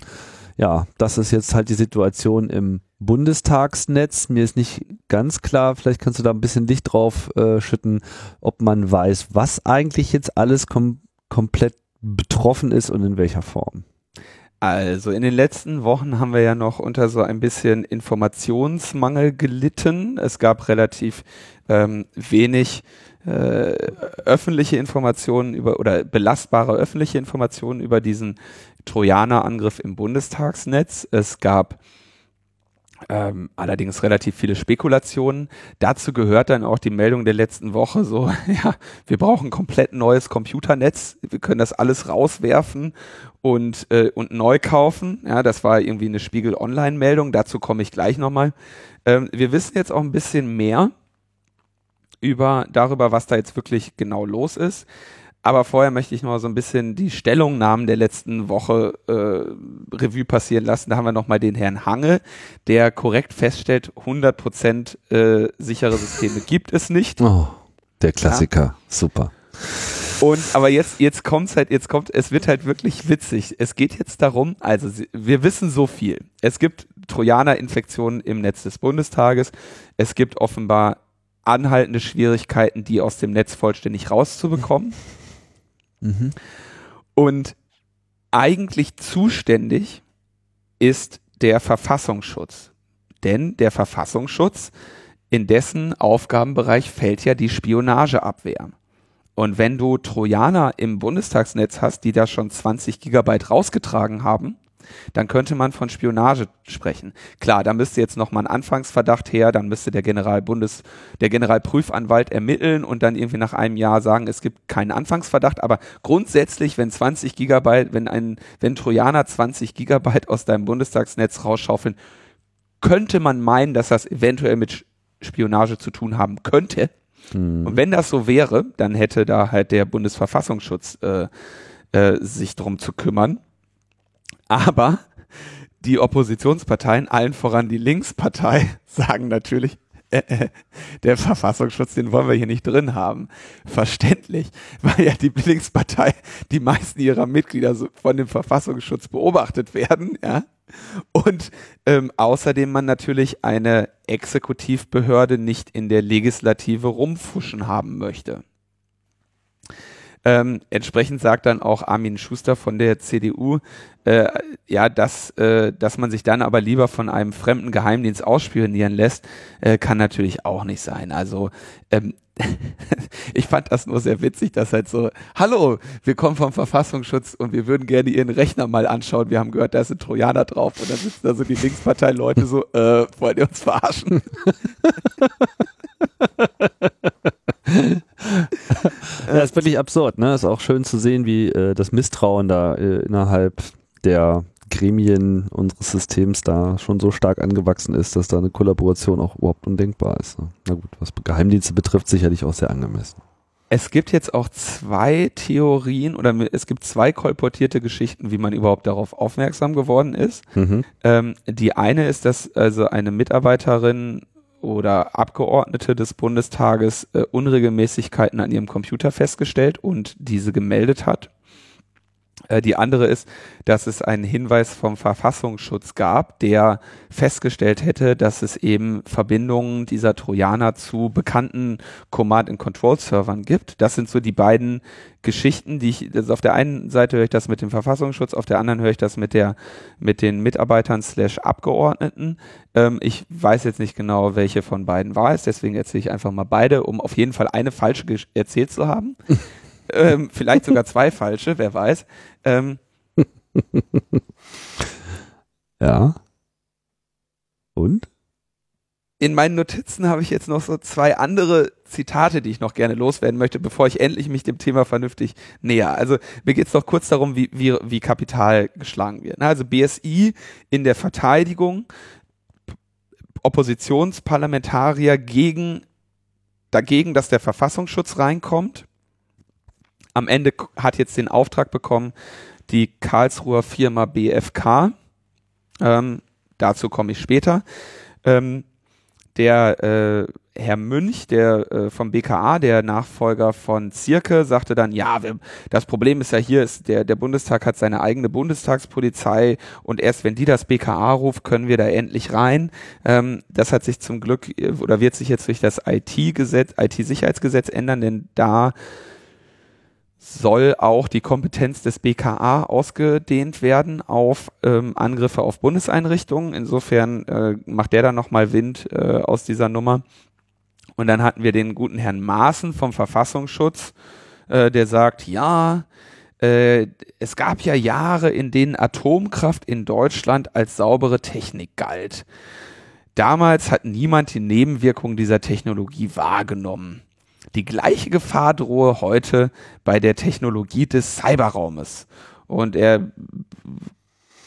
ja, das ist jetzt halt die Situation im Bundestagsnetz. Mir ist nicht ganz klar, vielleicht kannst du da ein bisschen Licht drauf äh, schütten, ob man weiß, was eigentlich jetzt alles kom komplett betroffen ist und in welcher Form. Also in den letzten Wochen haben wir ja noch unter so ein bisschen Informationsmangel gelitten. Es gab relativ ähm, wenig äh, öffentliche Informationen über oder belastbare öffentliche Informationen über diesen Trojaner-Angriff im Bundestagsnetz. Es gab ähm, allerdings relativ viele Spekulationen. Dazu gehört dann auch die Meldung der letzten Woche so, ja, wir brauchen komplett neues Computernetz, wir können das alles rauswerfen und, äh, und neu kaufen. Ja, das war irgendwie eine Spiegel Online-Meldung, dazu komme ich gleich nochmal. Ähm, wir wissen jetzt auch ein bisschen mehr über darüber, was da jetzt wirklich genau los ist. Aber vorher möchte ich noch so ein bisschen die Stellungnahmen der letzten Woche äh, Revue passieren lassen. Da haben wir nochmal den Herrn Hange, der korrekt feststellt, 100% äh, sichere Systeme gibt es nicht. Oh, der Klassiker, ja. super. Und aber jetzt jetzt kommt's halt jetzt kommt es wird halt wirklich witzig. Es geht jetzt darum, also wir wissen so viel. Es gibt Trojaner-Infektionen im Netz des Bundestages. Es gibt offenbar anhaltende Schwierigkeiten, die aus dem Netz vollständig rauszubekommen. Mhm. Und eigentlich zuständig ist der Verfassungsschutz. Denn der Verfassungsschutz, in dessen Aufgabenbereich fällt ja die Spionageabwehr. Und wenn du Trojaner im Bundestagsnetz hast, die da schon 20 Gigabyte rausgetragen haben, dann könnte man von Spionage sprechen. Klar, da müsste jetzt nochmal ein Anfangsverdacht her, dann müsste der Generalbundes, der Generalprüfanwalt ermitteln und dann irgendwie nach einem Jahr sagen, es gibt keinen Anfangsverdacht, aber grundsätzlich, wenn 20 Gigabyte, wenn ein, wenn Trojaner 20 Gigabyte aus deinem Bundestagsnetz rausschaufeln, könnte man meinen, dass das eventuell mit Spionage zu tun haben könnte. Mhm. Und wenn das so wäre, dann hätte da halt der Bundesverfassungsschutz äh, äh, sich drum zu kümmern. Aber die Oppositionsparteien, allen voran die Linkspartei, sagen natürlich, äh, äh, der Verfassungsschutz, den wollen wir hier nicht drin haben. Verständlich, weil ja die Linkspartei, die meisten ihrer Mitglieder von dem Verfassungsschutz beobachtet werden, ja. Und ähm, außerdem man natürlich eine Exekutivbehörde nicht in der Legislative rumfuschen haben möchte. Ähm, entsprechend sagt dann auch Armin Schuster von der CDU, äh, ja, dass, äh, dass man sich dann aber lieber von einem fremden Geheimdienst ausspionieren lässt, äh, kann natürlich auch nicht sein. Also ähm, ich fand das nur sehr witzig, dass halt so, hallo, wir kommen vom Verfassungsschutz und wir würden gerne Ihren Rechner mal anschauen. Wir haben gehört, da ist ein Trojaner drauf und dann sitzen da so die Linkspartei-Leute so, äh, wollt ihr uns verarschen? ja, ist wirklich absurd, ne? Ist auch schön zu sehen, wie äh, das Misstrauen da äh, innerhalb der Gremien unseres Systems da schon so stark angewachsen ist, dass da eine Kollaboration auch überhaupt undenkbar ist. Ne? Na gut, was Geheimdienste betrifft, sicherlich auch sehr angemessen. Es gibt jetzt auch zwei Theorien oder es gibt zwei kolportierte Geschichten, wie man überhaupt darauf aufmerksam geworden ist. Mhm. Ähm, die eine ist, dass also eine Mitarbeiterin oder Abgeordnete des Bundestages äh, Unregelmäßigkeiten an ihrem Computer festgestellt und diese gemeldet hat. Äh, die andere ist, dass es einen Hinweis vom Verfassungsschutz gab, der festgestellt hätte, dass es eben Verbindungen dieser Trojaner zu bekannten Command-and-Control-Servern gibt. Das sind so die beiden Geschichten, die ich, also auf der einen Seite höre ich das mit dem Verfassungsschutz, auf der anderen höre ich das mit der, mit den Mitarbeitern slash Abgeordneten. Ähm, ich weiß jetzt nicht genau, welche von beiden war es, deswegen erzähle ich einfach mal beide, um auf jeden Fall eine falsche erzählt zu haben. ähm, vielleicht sogar zwei falsche, wer weiß. Ähm, ja. Und? in meinen Notizen habe ich jetzt noch so zwei andere Zitate, die ich noch gerne loswerden möchte, bevor ich endlich mich dem Thema vernünftig näher. Also mir geht es noch kurz darum, wie, wie, wie Kapital geschlagen wird. Also BSI in der Verteidigung, Oppositionsparlamentarier gegen dagegen, dass der Verfassungsschutz reinkommt. Am Ende hat jetzt den Auftrag bekommen, die Karlsruher Firma BFK. Ähm, dazu komme ich später. Ähm, der äh, Herr Münch, der äh, vom BKA, der Nachfolger von Zirke, sagte dann, ja, wir, das Problem ist ja hier, ist der, der Bundestag hat seine eigene Bundestagspolizei und erst wenn die das BKA ruft, können wir da endlich rein. Ähm, das hat sich zum Glück äh, oder wird sich jetzt durch das IT-Gesetz, IT-Sicherheitsgesetz ändern, denn da soll auch die Kompetenz des BKA ausgedehnt werden auf ähm, Angriffe auf Bundeseinrichtungen. Insofern äh, macht der dann nochmal Wind äh, aus dieser Nummer. Und dann hatten wir den guten Herrn Maaßen vom Verfassungsschutz, äh, der sagt, ja, äh, es gab ja Jahre, in denen Atomkraft in Deutschland als saubere Technik galt. Damals hat niemand die Nebenwirkungen dieser Technologie wahrgenommen. Die gleiche Gefahr drohe heute bei der Technologie des Cyberraumes. Und er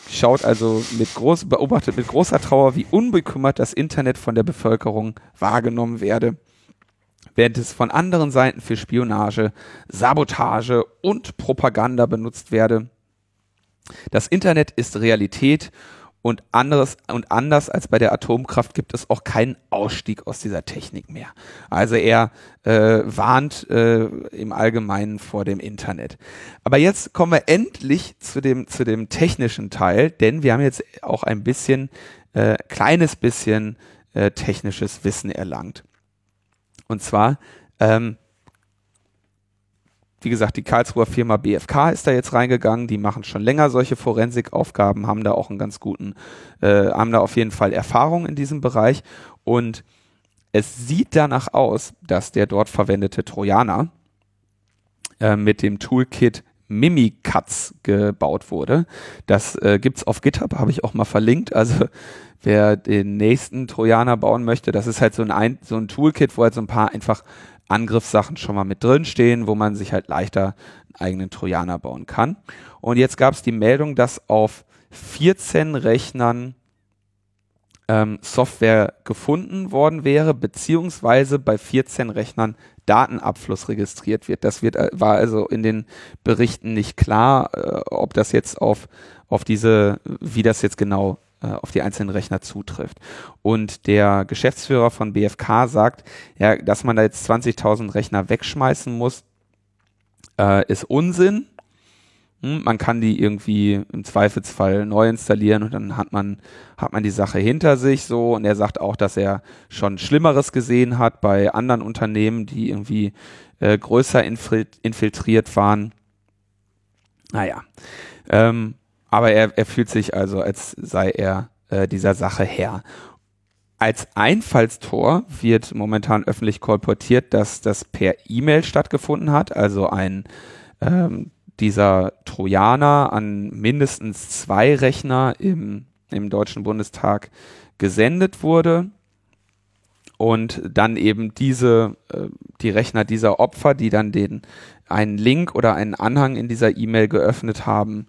schaut also mit groß, beobachtet mit großer Trauer, wie unbekümmert das Internet von der Bevölkerung wahrgenommen werde, während es von anderen Seiten für Spionage, Sabotage und Propaganda benutzt werde. Das Internet ist Realität und anderes und anders als bei der Atomkraft gibt es auch keinen Ausstieg aus dieser Technik mehr. Also er äh, warnt äh, im Allgemeinen vor dem Internet. Aber jetzt kommen wir endlich zu dem zu dem technischen Teil, denn wir haben jetzt auch ein bisschen äh, kleines bisschen äh, technisches Wissen erlangt. Und zwar ähm, wie gesagt, die Karlsruher Firma BFK ist da jetzt reingegangen. Die machen schon länger solche Forensikaufgaben, haben da auch einen ganz guten, äh, haben da auf jeden Fall Erfahrung in diesem Bereich. Und es sieht danach aus, dass der dort verwendete Trojaner äh, mit dem Toolkit Mimikatz gebaut wurde. Das äh, gibt's auf GitHub, habe ich auch mal verlinkt. Also wer den nächsten Trojaner bauen möchte, das ist halt so ein, so ein Toolkit, wo halt so ein paar einfach Angriffssachen schon mal mit drin stehen, wo man sich halt leichter einen eigenen Trojaner bauen kann. Und jetzt gab es die Meldung, dass auf 14 Rechnern ähm, Software gefunden worden wäre, beziehungsweise bei 14 Rechnern Datenabfluss registriert wird. Das wird, äh, war also in den Berichten nicht klar, äh, ob das jetzt auf, auf diese, wie das jetzt genau auf die einzelnen Rechner zutrifft. Und der Geschäftsführer von BFK sagt, ja, dass man da jetzt 20.000 Rechner wegschmeißen muss, äh, ist Unsinn. Hm, man kann die irgendwie im Zweifelsfall neu installieren und dann hat man, hat man die Sache hinter sich so. Und er sagt auch, dass er schon Schlimmeres gesehen hat bei anderen Unternehmen, die irgendwie äh, größer infiltriert waren. Naja. Ähm, aber er, er fühlt sich also, als sei er äh, dieser Sache Herr. Als Einfallstor wird momentan öffentlich kolportiert, dass das per E-Mail stattgefunden hat, also ein ähm, dieser Trojaner an mindestens zwei Rechner im, im Deutschen Bundestag gesendet wurde und dann eben diese, äh, die Rechner dieser Opfer, die dann den einen Link oder einen Anhang in dieser E-Mail geöffnet haben,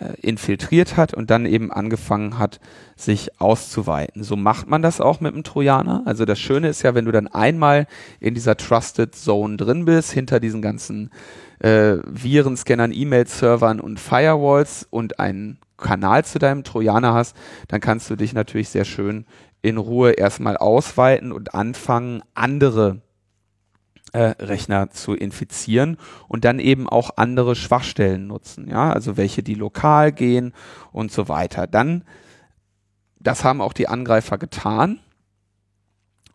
äh, infiltriert hat und dann eben angefangen hat, sich auszuweiten. So macht man das auch mit dem Trojaner. Also das Schöne ist ja, wenn du dann einmal in dieser Trusted Zone drin bist, hinter diesen ganzen äh, Virenscannern, E-Mail-Servern und Firewalls und einen Kanal zu deinem Trojaner hast, dann kannst du dich natürlich sehr schön in Ruhe erstmal ausweiten und anfangen, andere äh, Rechner zu infizieren und dann eben auch andere Schwachstellen nutzen, ja, also welche die lokal gehen und so weiter. Dann, das haben auch die Angreifer getan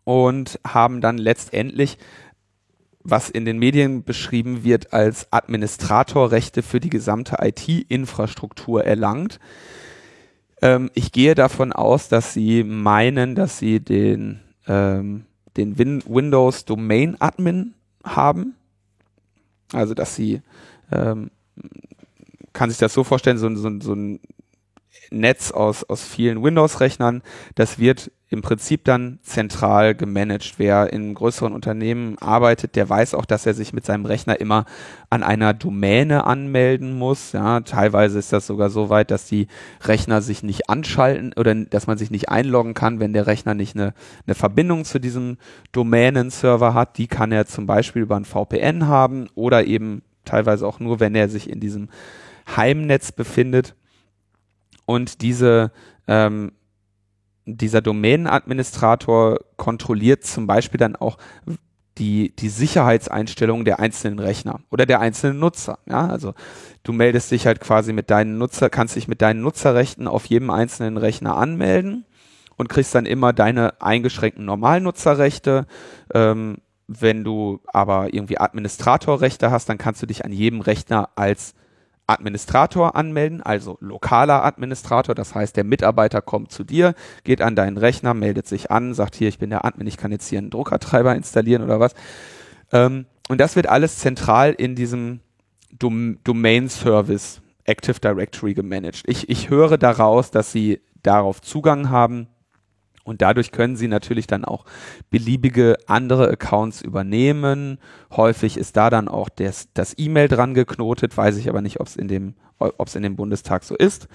und haben dann letztendlich was in den Medien beschrieben wird als Administratorrechte für die gesamte IT-Infrastruktur erlangt. Ähm, ich gehe davon aus, dass sie meinen, dass sie den ähm, den Win Windows Domain Admin haben. Also, dass sie, ähm, kann sich das so vorstellen, so, so, so ein Netz aus, aus vielen Windows-Rechnern, das wird im Prinzip dann zentral gemanagt. Wer in größeren Unternehmen arbeitet, der weiß auch, dass er sich mit seinem Rechner immer an einer Domäne anmelden muss. Ja, teilweise ist das sogar so weit, dass die Rechner sich nicht anschalten oder dass man sich nicht einloggen kann, wenn der Rechner nicht eine, eine Verbindung zu diesem Domänenserver hat. Die kann er zum Beispiel über ein VPN haben oder eben teilweise auch nur, wenn er sich in diesem Heimnetz befindet. Und diese ähm, dieser Domänenadministrator kontrolliert zum Beispiel dann auch die, die Sicherheitseinstellungen der einzelnen Rechner oder der einzelnen Nutzer. Ja, also du meldest dich halt quasi mit deinen Nutzer, kannst dich mit deinen Nutzerrechten auf jedem einzelnen Rechner anmelden und kriegst dann immer deine eingeschränkten Normalnutzerrechte. Ähm, wenn du aber irgendwie Administratorrechte hast, dann kannst du dich an jedem Rechner als Administrator anmelden, also lokaler Administrator. Das heißt, der Mitarbeiter kommt zu dir, geht an deinen Rechner, meldet sich an, sagt hier, ich bin der Admin, ich kann jetzt hier einen Druckertreiber installieren oder was. Ähm, und das wird alles zentral in diesem Dom Domain Service Active Directory gemanagt. Ich, ich höre daraus, dass sie darauf Zugang haben und dadurch können Sie natürlich dann auch beliebige andere Accounts übernehmen. Häufig ist da dann auch des, das E-Mail dran geknotet, weiß ich aber nicht, ob es in dem, ob es in dem Bundestag so ist.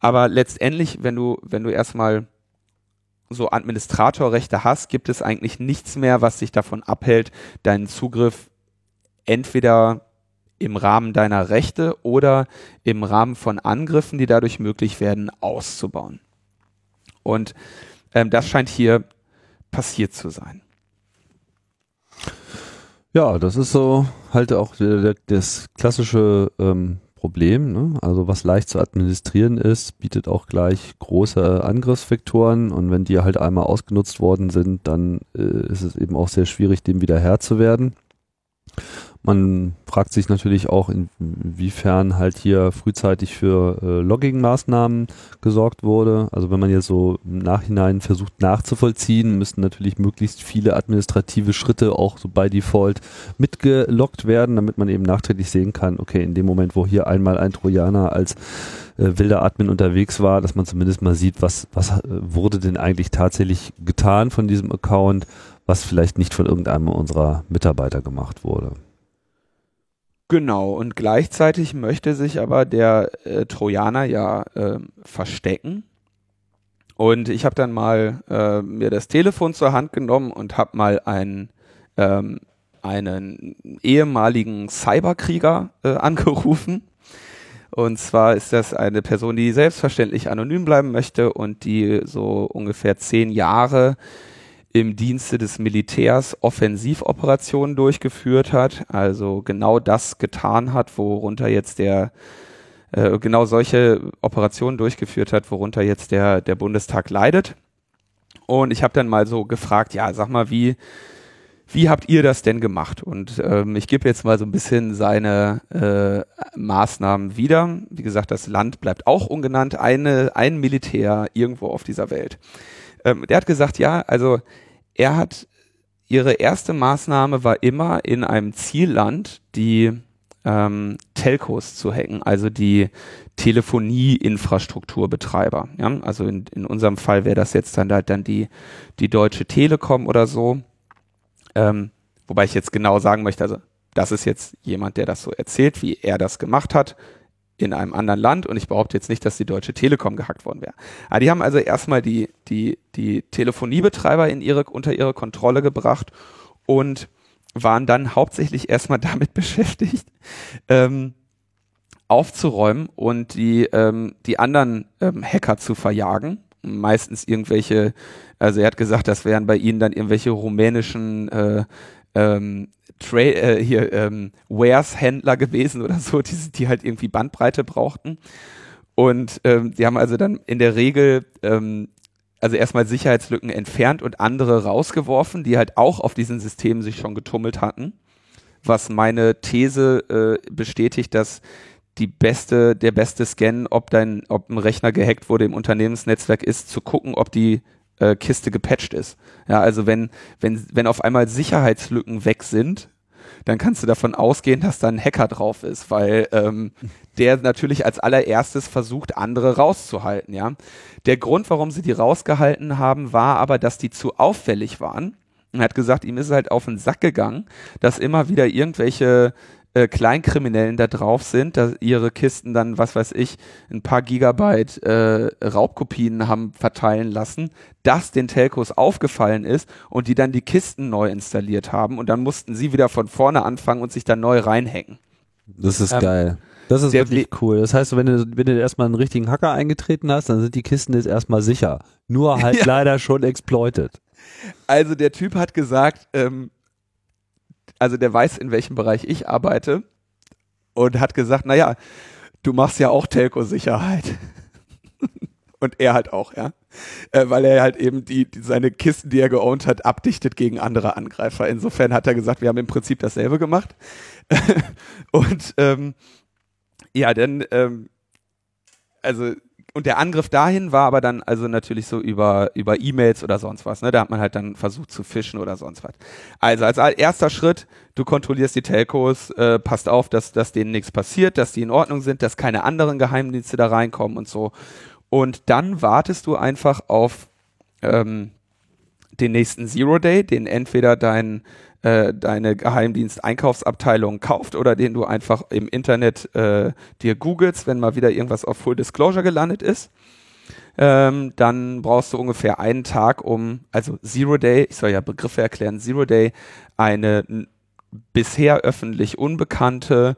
Aber letztendlich, wenn du, wenn du erstmal so Administratorrechte hast, gibt es eigentlich nichts mehr, was dich davon abhält, deinen Zugriff entweder im Rahmen deiner Rechte oder im Rahmen von Angriffen, die dadurch möglich werden, auszubauen. Und ähm, das scheint hier passiert zu sein. Ja, das ist so halt auch das klassische ähm, Problem. Ne? Also was leicht zu administrieren ist, bietet auch gleich große Angriffsvektoren und wenn die halt einmal ausgenutzt worden sind, dann äh, ist es eben auch sehr schwierig, dem wieder Herr zu werden. Man fragt sich natürlich auch, inwiefern halt hier frühzeitig für äh, Logging-Maßnahmen gesorgt wurde. Also wenn man jetzt so im Nachhinein versucht nachzuvollziehen, müssten natürlich möglichst viele administrative Schritte auch so bei Default mitgeloggt werden, damit man eben nachträglich sehen kann, okay, in dem Moment, wo hier einmal ein Trojaner als äh, wilder Admin unterwegs war, dass man zumindest mal sieht, was, was äh, wurde denn eigentlich tatsächlich getan von diesem Account, was vielleicht nicht von irgendeinem unserer Mitarbeiter gemacht wurde. Genau, und gleichzeitig möchte sich aber der äh, Trojaner ja äh, verstecken. Und ich habe dann mal äh, mir das Telefon zur Hand genommen und habe mal einen, ähm, einen ehemaligen Cyberkrieger äh, angerufen. Und zwar ist das eine Person, die selbstverständlich anonym bleiben möchte und die so ungefähr zehn Jahre im Dienste des Militärs Offensivoperationen durchgeführt hat, also genau das getan hat, worunter jetzt der äh, genau solche Operationen durchgeführt hat, worunter jetzt der der Bundestag leidet. Und ich habe dann mal so gefragt, ja, sag mal, wie wie habt ihr das denn gemacht? Und ähm, ich gebe jetzt mal so ein bisschen seine äh, Maßnahmen wieder. Wie gesagt, das Land bleibt auch ungenannt, eine, ein Militär irgendwo auf dieser Welt. Ähm, der hat gesagt, ja, also er hat ihre erste Maßnahme war immer in einem Zielland die ähm, Telcos zu hacken, also die Telefonie-Infrastrukturbetreiber. Ja? Also in, in unserem Fall wäre das jetzt dann halt dann die, die Deutsche Telekom oder so. Ähm, wobei ich jetzt genau sagen möchte, also das ist jetzt jemand, der das so erzählt, wie er das gemacht hat in einem anderen Land und ich behaupte jetzt nicht, dass die Deutsche Telekom gehackt worden wäre. Aber die haben also erstmal die, die, die Telefoniebetreiber in ihre, unter ihre Kontrolle gebracht und waren dann hauptsächlich erstmal damit beschäftigt, ähm, aufzuräumen und die, ähm, die anderen ähm, Hacker zu verjagen. Meistens irgendwelche, also er hat gesagt, das wären bei ihnen dann irgendwelche rumänischen äh, ähm, äh, hier ähm, Wares-Händler gewesen oder so, die, die halt irgendwie Bandbreite brauchten. Und ähm, die haben also dann in der Regel ähm, also erstmal Sicherheitslücken entfernt und andere rausgeworfen, die halt auch auf diesen Systemen sich schon getummelt hatten. Was meine These äh, bestätigt, dass die beste, der beste Scan, ob dein, ob ein Rechner gehackt wurde im Unternehmensnetzwerk ist, zu gucken, ob die äh, Kiste gepatcht ist. Ja, also wenn, wenn, wenn auf einmal Sicherheitslücken weg sind, dann kannst du davon ausgehen, dass da ein Hacker drauf ist, weil ähm, der natürlich als allererstes versucht, andere rauszuhalten, ja. Der Grund, warum sie die rausgehalten haben, war aber, dass die zu auffällig waren. Er hat gesagt, ihm ist halt auf den Sack gegangen, dass immer wieder irgendwelche äh, Kleinkriminellen da drauf sind, dass ihre Kisten dann, was weiß ich, ein paar Gigabyte äh, Raubkopien haben verteilen lassen, das den Telcos aufgefallen ist und die dann die Kisten neu installiert haben und dann mussten sie wieder von vorne anfangen und sich dann neu reinhängen. Das ist ähm, geil. Das ist wirklich cool. Das heißt, wenn du, wenn du erstmal einen richtigen Hacker eingetreten hast, dann sind die Kisten jetzt erstmal sicher. Nur halt ja. leider schon exploited. Also der Typ hat gesagt, ähm, also der weiß, in welchem Bereich ich arbeite und hat gesagt, naja, du machst ja auch Telco-Sicherheit. und er halt auch, ja. Äh, weil er halt eben die, die, seine Kisten, die er geowned hat, abdichtet gegen andere Angreifer. Insofern hat er gesagt, wir haben im Prinzip dasselbe gemacht. und ähm, ja, dann, ähm, also und der Angriff dahin war aber dann also natürlich so über über E-Mails oder sonst was. Ne? Da hat man halt dann versucht zu fischen oder sonst was. Also als erster Schritt, du kontrollierst die Telcos, äh, passt auf, dass dass denen nichts passiert, dass die in Ordnung sind, dass keine anderen Geheimdienste da reinkommen und so. Und dann wartest du einfach auf ähm, den nächsten Zero Day, den entweder dein äh, deine Geheimdienst-Einkaufsabteilung kauft oder den du einfach im Internet äh, dir googelst, wenn mal wieder irgendwas auf Full Disclosure gelandet ist. Ähm, dann brauchst du ungefähr einen Tag, um, also Zero Day, ich soll ja Begriffe erklären, Zero Day, eine bisher öffentlich unbekannte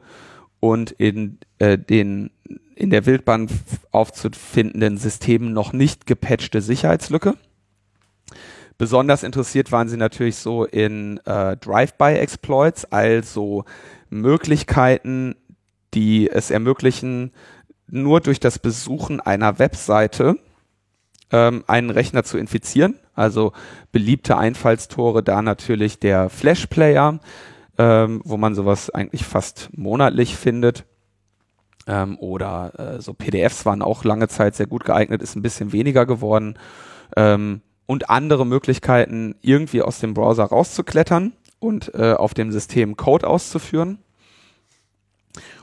und in äh, den in der Wildbahn aufzufindenden Systemen noch nicht gepatchte Sicherheitslücke. Besonders interessiert waren sie natürlich so in äh, Drive-by-Exploits, also Möglichkeiten, die es ermöglichen, nur durch das Besuchen einer Webseite ähm, einen Rechner zu infizieren. Also beliebte Einfallstore da natürlich der Flash-Player, ähm, wo man sowas eigentlich fast monatlich findet. Ähm, oder äh, so PDFs waren auch lange Zeit sehr gut geeignet, ist ein bisschen weniger geworden. Ähm, und andere Möglichkeiten, irgendwie aus dem Browser rauszuklettern und äh, auf dem System Code auszuführen.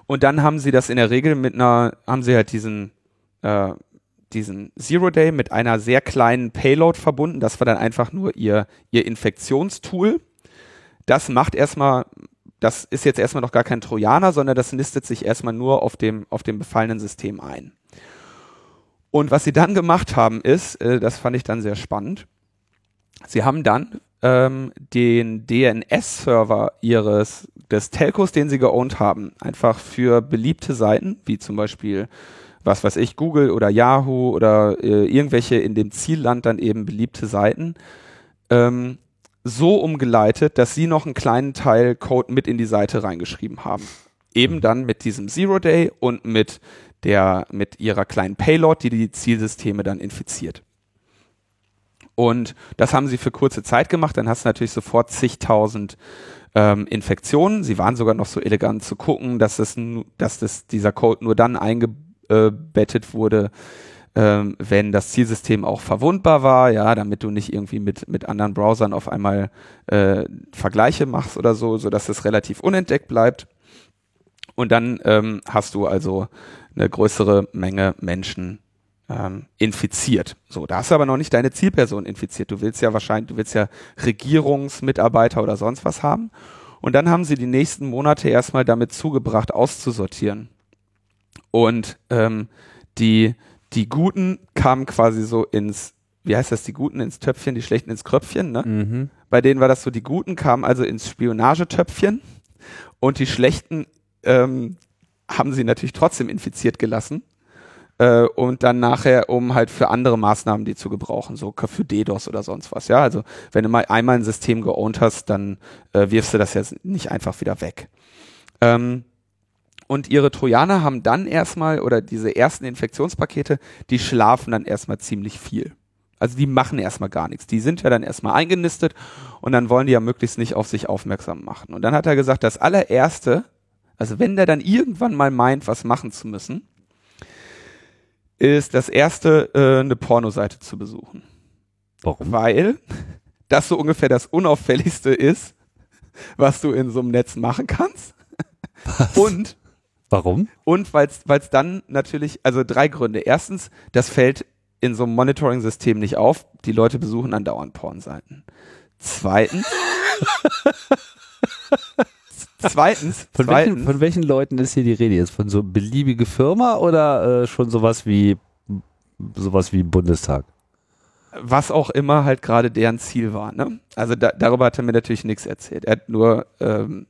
Und dann haben sie das in der Regel mit einer, haben sie halt diesen, äh, diesen Zero Day mit einer sehr kleinen Payload verbunden. Das war dann einfach nur ihr, ihr Infektionstool. Das macht erstmal, das ist jetzt erstmal noch gar kein Trojaner, sondern das nistet sich erstmal nur auf dem, auf dem befallenen System ein. Und was sie dann gemacht haben ist, äh, das fand ich dann sehr spannend, sie haben dann ähm, den DNS-Server ihres des Telcos, den sie geowned haben, einfach für beliebte Seiten, wie zum Beispiel was weiß ich, Google oder Yahoo oder äh, irgendwelche in dem Zielland dann eben beliebte Seiten, ähm, so umgeleitet, dass sie noch einen kleinen Teil Code mit in die Seite reingeschrieben haben. Eben dann mit diesem Zero Day und mit der mit ihrer kleinen Payload, die die Zielsysteme dann infiziert. Und das haben sie für kurze Zeit gemacht. Dann hast du natürlich sofort zigtausend ähm, Infektionen. Sie waren sogar noch so elegant zu gucken, dass, es, dass das, dieser Code nur dann eingebettet wurde, ähm, wenn das Zielsystem auch verwundbar war, ja, damit du nicht irgendwie mit, mit anderen Browsern auf einmal äh, Vergleiche machst oder so, sodass es relativ unentdeckt bleibt. Und dann ähm, hast du also eine größere Menge Menschen ähm, infiziert. So, da hast du aber noch nicht deine Zielperson infiziert. Du willst ja wahrscheinlich, du willst ja Regierungsmitarbeiter oder sonst was haben. Und dann haben sie die nächsten Monate erstmal damit zugebracht, auszusortieren. Und ähm, die, die Guten kamen quasi so ins, wie heißt das, die Guten ins Töpfchen, die Schlechten ins Kröpfchen, ne? Mhm. Bei denen war das so, die Guten kamen also ins Spionagetöpfchen und die Schlechten ähm, haben sie natürlich trotzdem infiziert gelassen. Äh, und dann nachher, um halt für andere Maßnahmen die zu gebrauchen, so für DDoS oder sonst was. Ja, also wenn du mal einmal ein System geowned hast, dann äh, wirfst du das jetzt nicht einfach wieder weg. Ähm, und ihre Trojaner haben dann erstmal, oder diese ersten Infektionspakete, die schlafen dann erstmal ziemlich viel. Also die machen erstmal gar nichts. Die sind ja dann erstmal eingenistet und dann wollen die ja möglichst nicht auf sich aufmerksam machen. Und dann hat er gesagt, das allererste, also wenn der dann irgendwann mal meint, was machen zu müssen, ist das erste, äh, eine Pornoseite zu besuchen. Warum? Weil das so ungefähr das Unauffälligste ist, was du in so einem Netz machen kannst. Was? Und Warum? und weil es dann natürlich, also drei Gründe. Erstens, das fällt in so einem Monitoring-System nicht auf. Die Leute besuchen andauernd Pornseiten. Zweitens. zweitens, Von welchen, zweitens von welchen Leuten ist hier die Rede? Jetzt von so beliebige Firma oder äh, schon sowas wie sowas wie Bundestag? was auch immer halt gerade deren Ziel war. Ne? Also da, darüber hat er mir natürlich nichts erzählt. Er hat nur ähm,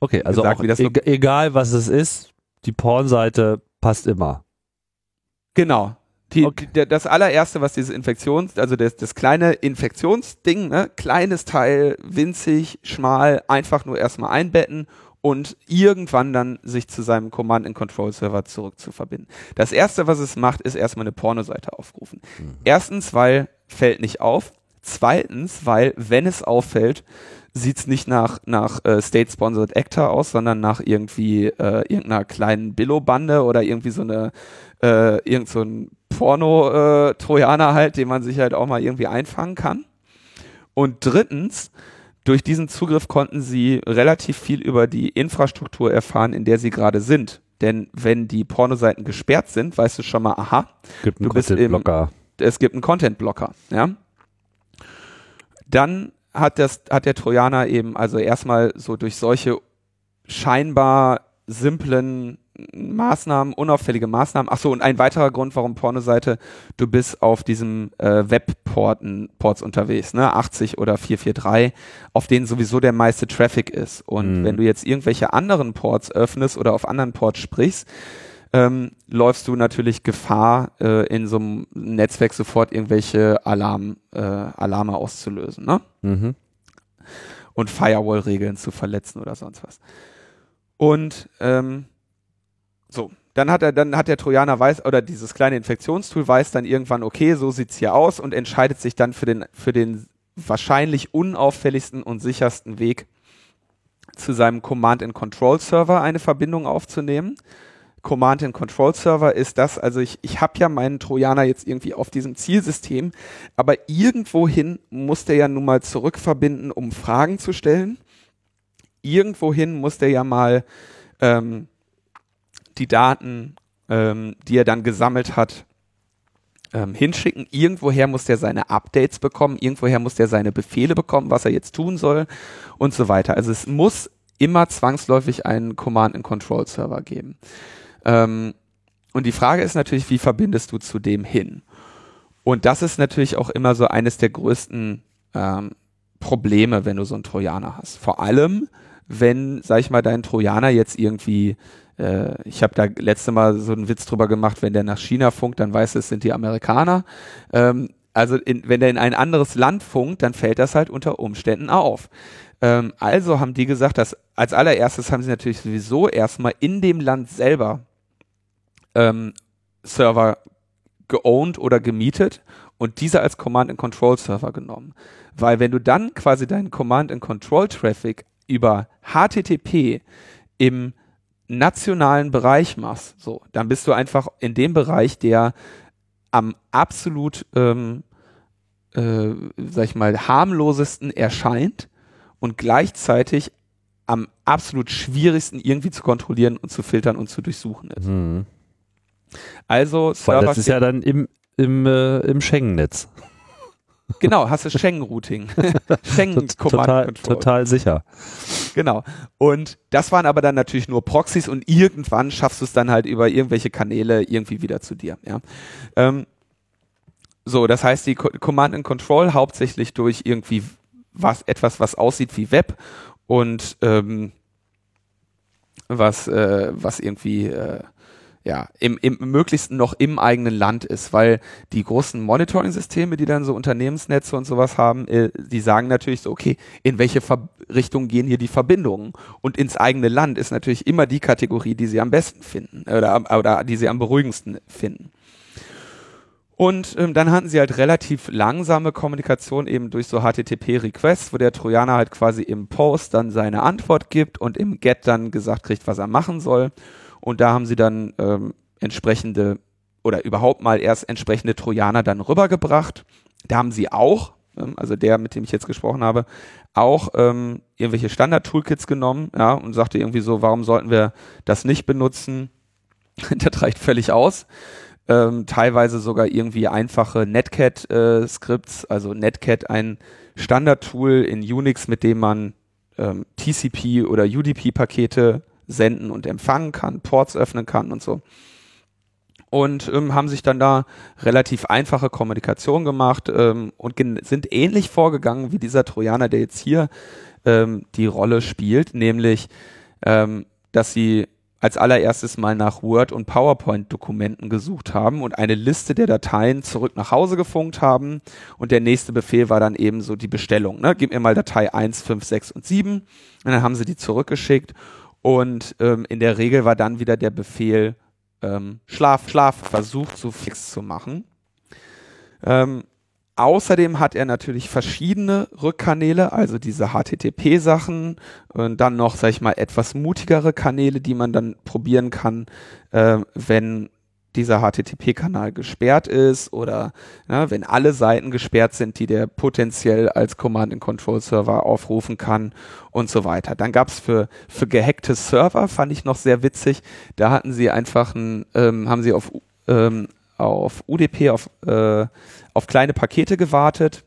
Okay, also Gesagt, auch wie das so- eg egal was es ist, die Pornseite passt immer. Genau. Die, Okay. die, das allererste, was diese Infektions, also das, das kleine Infektionsding, ne, kleines Teil, winzig, schmal, einfach nur erstmal einbetten und irgendwann dann sich zu seinem Command and Control Server zurück zu verbinden. Das erste, was es macht, ist erstmal eine Pornoseite aufrufen. Erstens, weil fällt nicht auf. Zweitens, weil wenn es auffällt, sieht's nicht nach, nach äh, State-Sponsored Actor aus, sondern nach irgendwie äh, irgendeiner kleinen Billo-Bande oder irgendwie so eine äh, irgend so ein Porno-Trojaner halt, den man sich halt auch mal irgendwie einfangen kann. Und drittens, durch diesen Zugriff konnten sie relativ viel über die Infrastruktur erfahren, in der sie gerade sind. Denn wenn die Pornoseiten gesperrt sind, weißt du schon mal, aha, Gibt einen Du bist im- Content-Blocker. es gibt einen Content-Blocker, ja. Dann hat das, hat der Trojaner eben also erstmal so durch solche scheinbar simplen Maßnahmen, unauffällige Maßnahmen. Ach so, und ein weiterer Grund, warum Pornoseite, du bist auf diesem äh, Webporten Ports unterwegs, ne, 80 oder 443, auf denen sowieso der meiste Traffic ist. Und Mhm. wenn du jetzt irgendwelche anderen Ports öffnest oder auf anderen Ports sprichst, ähm, läufst du natürlich Gefahr, äh, in so einem Netzwerk sofort irgendwelche Alarm, äh, Alarme auszulösen, ne? Mhm. und Firewall-Regeln zu verletzen oder sonst was. Und ähm, so, dann hat er, dann hat der Trojaner weiß oder dieses kleine Infektionstool weiß dann irgendwann, okay, so sieht's hier aus und entscheidet sich dann für den für den wahrscheinlich unauffälligsten und sichersten Weg zu seinem Command and Control Server eine Verbindung aufzunehmen. Command and Control Server ist das, also ich, ich habe ja meinen Trojaner jetzt irgendwie auf diesem Zielsystem, aber irgendwohin muss der ja nun mal zurückverbinden, um Fragen zu stellen. Irgendwohin muss der ja mal ähm, die Daten, ähm, die er dann gesammelt hat, ähm, hinschicken. Irgendwoher muss der seine Updates bekommen, irgendwoher muss der seine Befehle bekommen, was er jetzt tun soll und so weiter. Also es muss immer zwangsläufig einen Command-and-Control-Server geben. Ähm, und die Frage ist natürlich, wie verbindest du zu dem hin? Und das ist natürlich auch immer so eines der größten ähm, Probleme, wenn du so einen Trojaner hast. Vor allem, wenn, sag ich mal, dein Trojaner jetzt irgendwie, äh, ich habe da letzte Mal so einen Witz drüber gemacht, wenn der nach China funkt, dann weiß es sind die Amerikaner. Ähm, also in, wenn der in ein anderes Land funkt, dann fällt das halt unter Umständen auf. Ähm, also haben die gesagt, dass als allererstes haben sie natürlich sowieso erstmal in dem Land selber ähm, Server geowned oder gemietet und diese als Command-and-Control-Server genommen. Weil wenn du dann quasi deinen Command-and-Control-Traffic über HTTP im nationalen Bereich machst, so, dann bist du einfach in dem Bereich, der am absolut, ähm, äh, sag ich mal, harmlosesten erscheint und gleichzeitig am absolut schwierigsten irgendwie zu kontrollieren und zu filtern und zu durchsuchen ist. Mhm. Also Weil Server das ist ja dann im, im, äh, im Schengen-Netz. Genau, hast du Schengen-Routing. Schengen Command Total, Control. total sicher. Genau. Und das waren aber dann natürlich nur Proxys und irgendwann schaffst du es dann halt über irgendwelche Kanäle irgendwie wieder zu dir. Ja. Ähm, so, das heißt, die Co Command and Control hauptsächlich durch irgendwie was, etwas, was aussieht wie Web und ähm, was, äh, was irgendwie äh, ja, im, im möglichsten noch im eigenen Land ist, weil die großen Monitoring-Systeme, die dann so Unternehmensnetze und sowas haben, äh, die sagen natürlich so, okay, in welche Ver Richtung gehen hier die Verbindungen? Und ins eigene Land ist natürlich immer die Kategorie, die sie am besten finden oder, am- oder die sie am beruhigendsten finden. Und ähm, dann hatten sie halt relativ langsame Kommunikation eben durch so HTTP-Requests, wo der Trojaner halt quasi im Post dann seine Antwort gibt und im Get dann gesagt kriegt, was er machen soll. Und da haben sie dann ähm, entsprechende oder überhaupt mal erst entsprechende Trojaner dann rübergebracht. Da haben sie auch, ähm, also der, mit dem ich jetzt gesprochen habe, auch ähm, irgendwelche Standard-Toolkits genommen, ja, und sagte irgendwie so, warum sollten wir das nicht benutzen? das reicht völlig aus. Ähm, teilweise sogar irgendwie einfache Netcat-Skripts, äh, also Netcat ein Standard-Tool in Unix, mit dem man ähm, TCP oder UDP-Pakete senden und empfangen kann, Ports öffnen kann und so. Und ähm, haben sich dann da relativ einfache Kommunikation gemacht ähm, und sind ähnlich vorgegangen wie dieser Trojaner, der jetzt hier ähm, die Rolle spielt, nämlich ähm, dass sie als allererstes mal nach Word- und PowerPoint-Dokumenten gesucht haben und eine Liste der Dateien zurück nach Hause gefunkt haben. Und der nächste Befehl war dann eben so die Bestellung. Ne? Gib mir mal Datei 1, 5, 6 und 7. Und dann haben sie die zurückgeschickt. Und ähm, in der Regel war dann wieder der Befehl ähm, Schlaf, Schlaf versucht so fix zu machen. Ähm, Außerdem hat er natürlich verschiedene Rückkanäle, also diese HTTP-Sachen und dann noch, sag ich mal, etwas mutigere Kanäle, die man dann probieren kann, äh, wenn dieser HTTP-Kanal gesperrt ist oder ja, wenn alle Seiten gesperrt sind, die der potenziell als Command-and-Control-Server aufrufen kann und so weiter. Dann gab's für, für gehackte Server, fand ich noch sehr witzig, da hatten sie einfach ein, ähm, haben sie auf ähm, auf UDP, auf, äh, auf kleine Pakete gewartet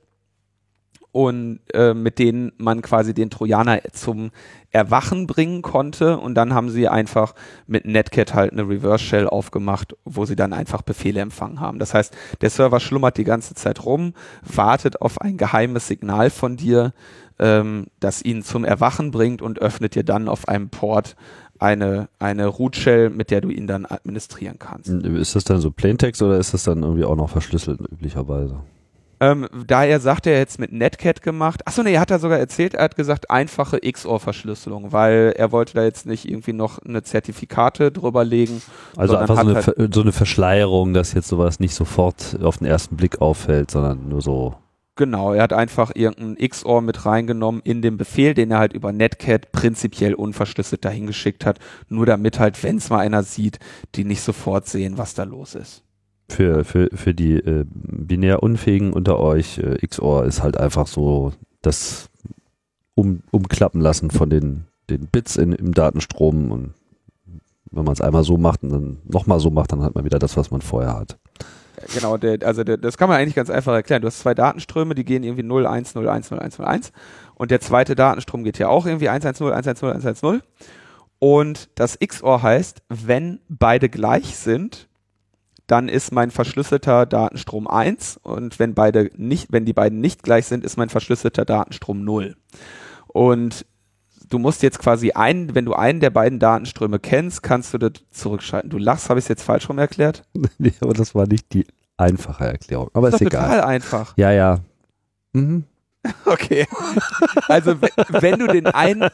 und äh, mit denen man quasi den Trojaner zum Erwachen bringen konnte und dann haben sie einfach mit Netcat halt eine Reverse Shell aufgemacht, wo sie dann einfach Befehle empfangen haben. Das heißt, der Server schlummert die ganze Zeit rum, wartet auf ein geheimes Signal von dir, ähm, das ihn zum Erwachen bringt und öffnet dir dann auf einem Port eine, eine Root Shell, mit der du ihn dann administrieren kannst. Ist das dann so Plaintext oder ist das dann irgendwie auch noch verschlüsselt üblicherweise? Ähm, da er sagt, er jetzt mit Netcat gemacht. Achso, nee, er hat er sogar erzählt, er hat gesagt, einfache XOR-Verschlüsselung, weil er wollte da jetzt nicht irgendwie noch eine Zertifikate drüber legen. Also einfach so eine, halt so eine Verschleierung, dass jetzt sowas nicht sofort auf den ersten Blick auffällt, sondern nur so Genau, er hat einfach irgendein XOR mit reingenommen in den Befehl, den er halt über Netcat prinzipiell unverschlüsselt dahingeschickt hat, nur damit halt, wenn es mal einer sieht, die nicht sofort sehen, was da los ist. Für, für, für die äh, binär Unfähigen unter euch, äh, XOR ist halt einfach so das um, Umklappen lassen von den, den Bits in, im Datenstrom und wenn man es einmal so macht und dann nochmal so macht, dann hat man wieder das, was man vorher hat genau, der, also der, das kann man eigentlich ganz einfach erklären. Du hast zwei Datenströme, die gehen irgendwie 0, 1, 0, 1, 0, 1, 0, 1. Und der zweite Datenstrom geht ja auch irgendwie 1, 1, 0, 1, 1, 0, 1, 1, 0. Und das XOR heißt, wenn beide gleich sind, dann ist mein verschlüsselter Datenstrom 1 und wenn beide nicht, wenn die beiden nicht gleich sind, ist mein verschlüsselter Datenstrom 0. Und du musst jetzt quasi einen, wenn du einen der beiden Datenströme kennst, kannst du das zurückschalten. Du lachst, habe ich es jetzt falsch rum erklärt? nee, aber das war nicht die einfache Erklärung. Aber das ist, ist egal. total einfach. Ja, ja. Mhm. Okay. Also wenn du den einen,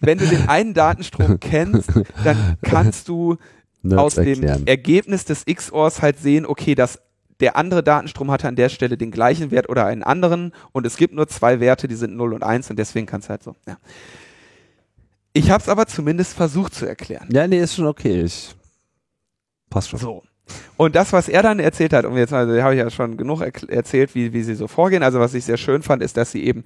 wenn du den einen Datenstrom kennst, dann kannst du Nerds aus dem erklären. Ergebnis des XORs halt sehen, okay, das der andere Datenstrom hatte an der Stelle den gleichen Wert oder einen anderen und es gibt nur zwei Werte, die sind 0 und 1 und deswegen kann es halt so. Ja. Ich habe es aber zumindest versucht zu erklären. Ja, nee, ist schon okay. Ich passt schon. So. Und das, was er dann erzählt hat, und jetzt also, habe ich ja schon genug er erzählt, wie, wie sie so vorgehen. Also was ich sehr schön fand, ist, dass sie eben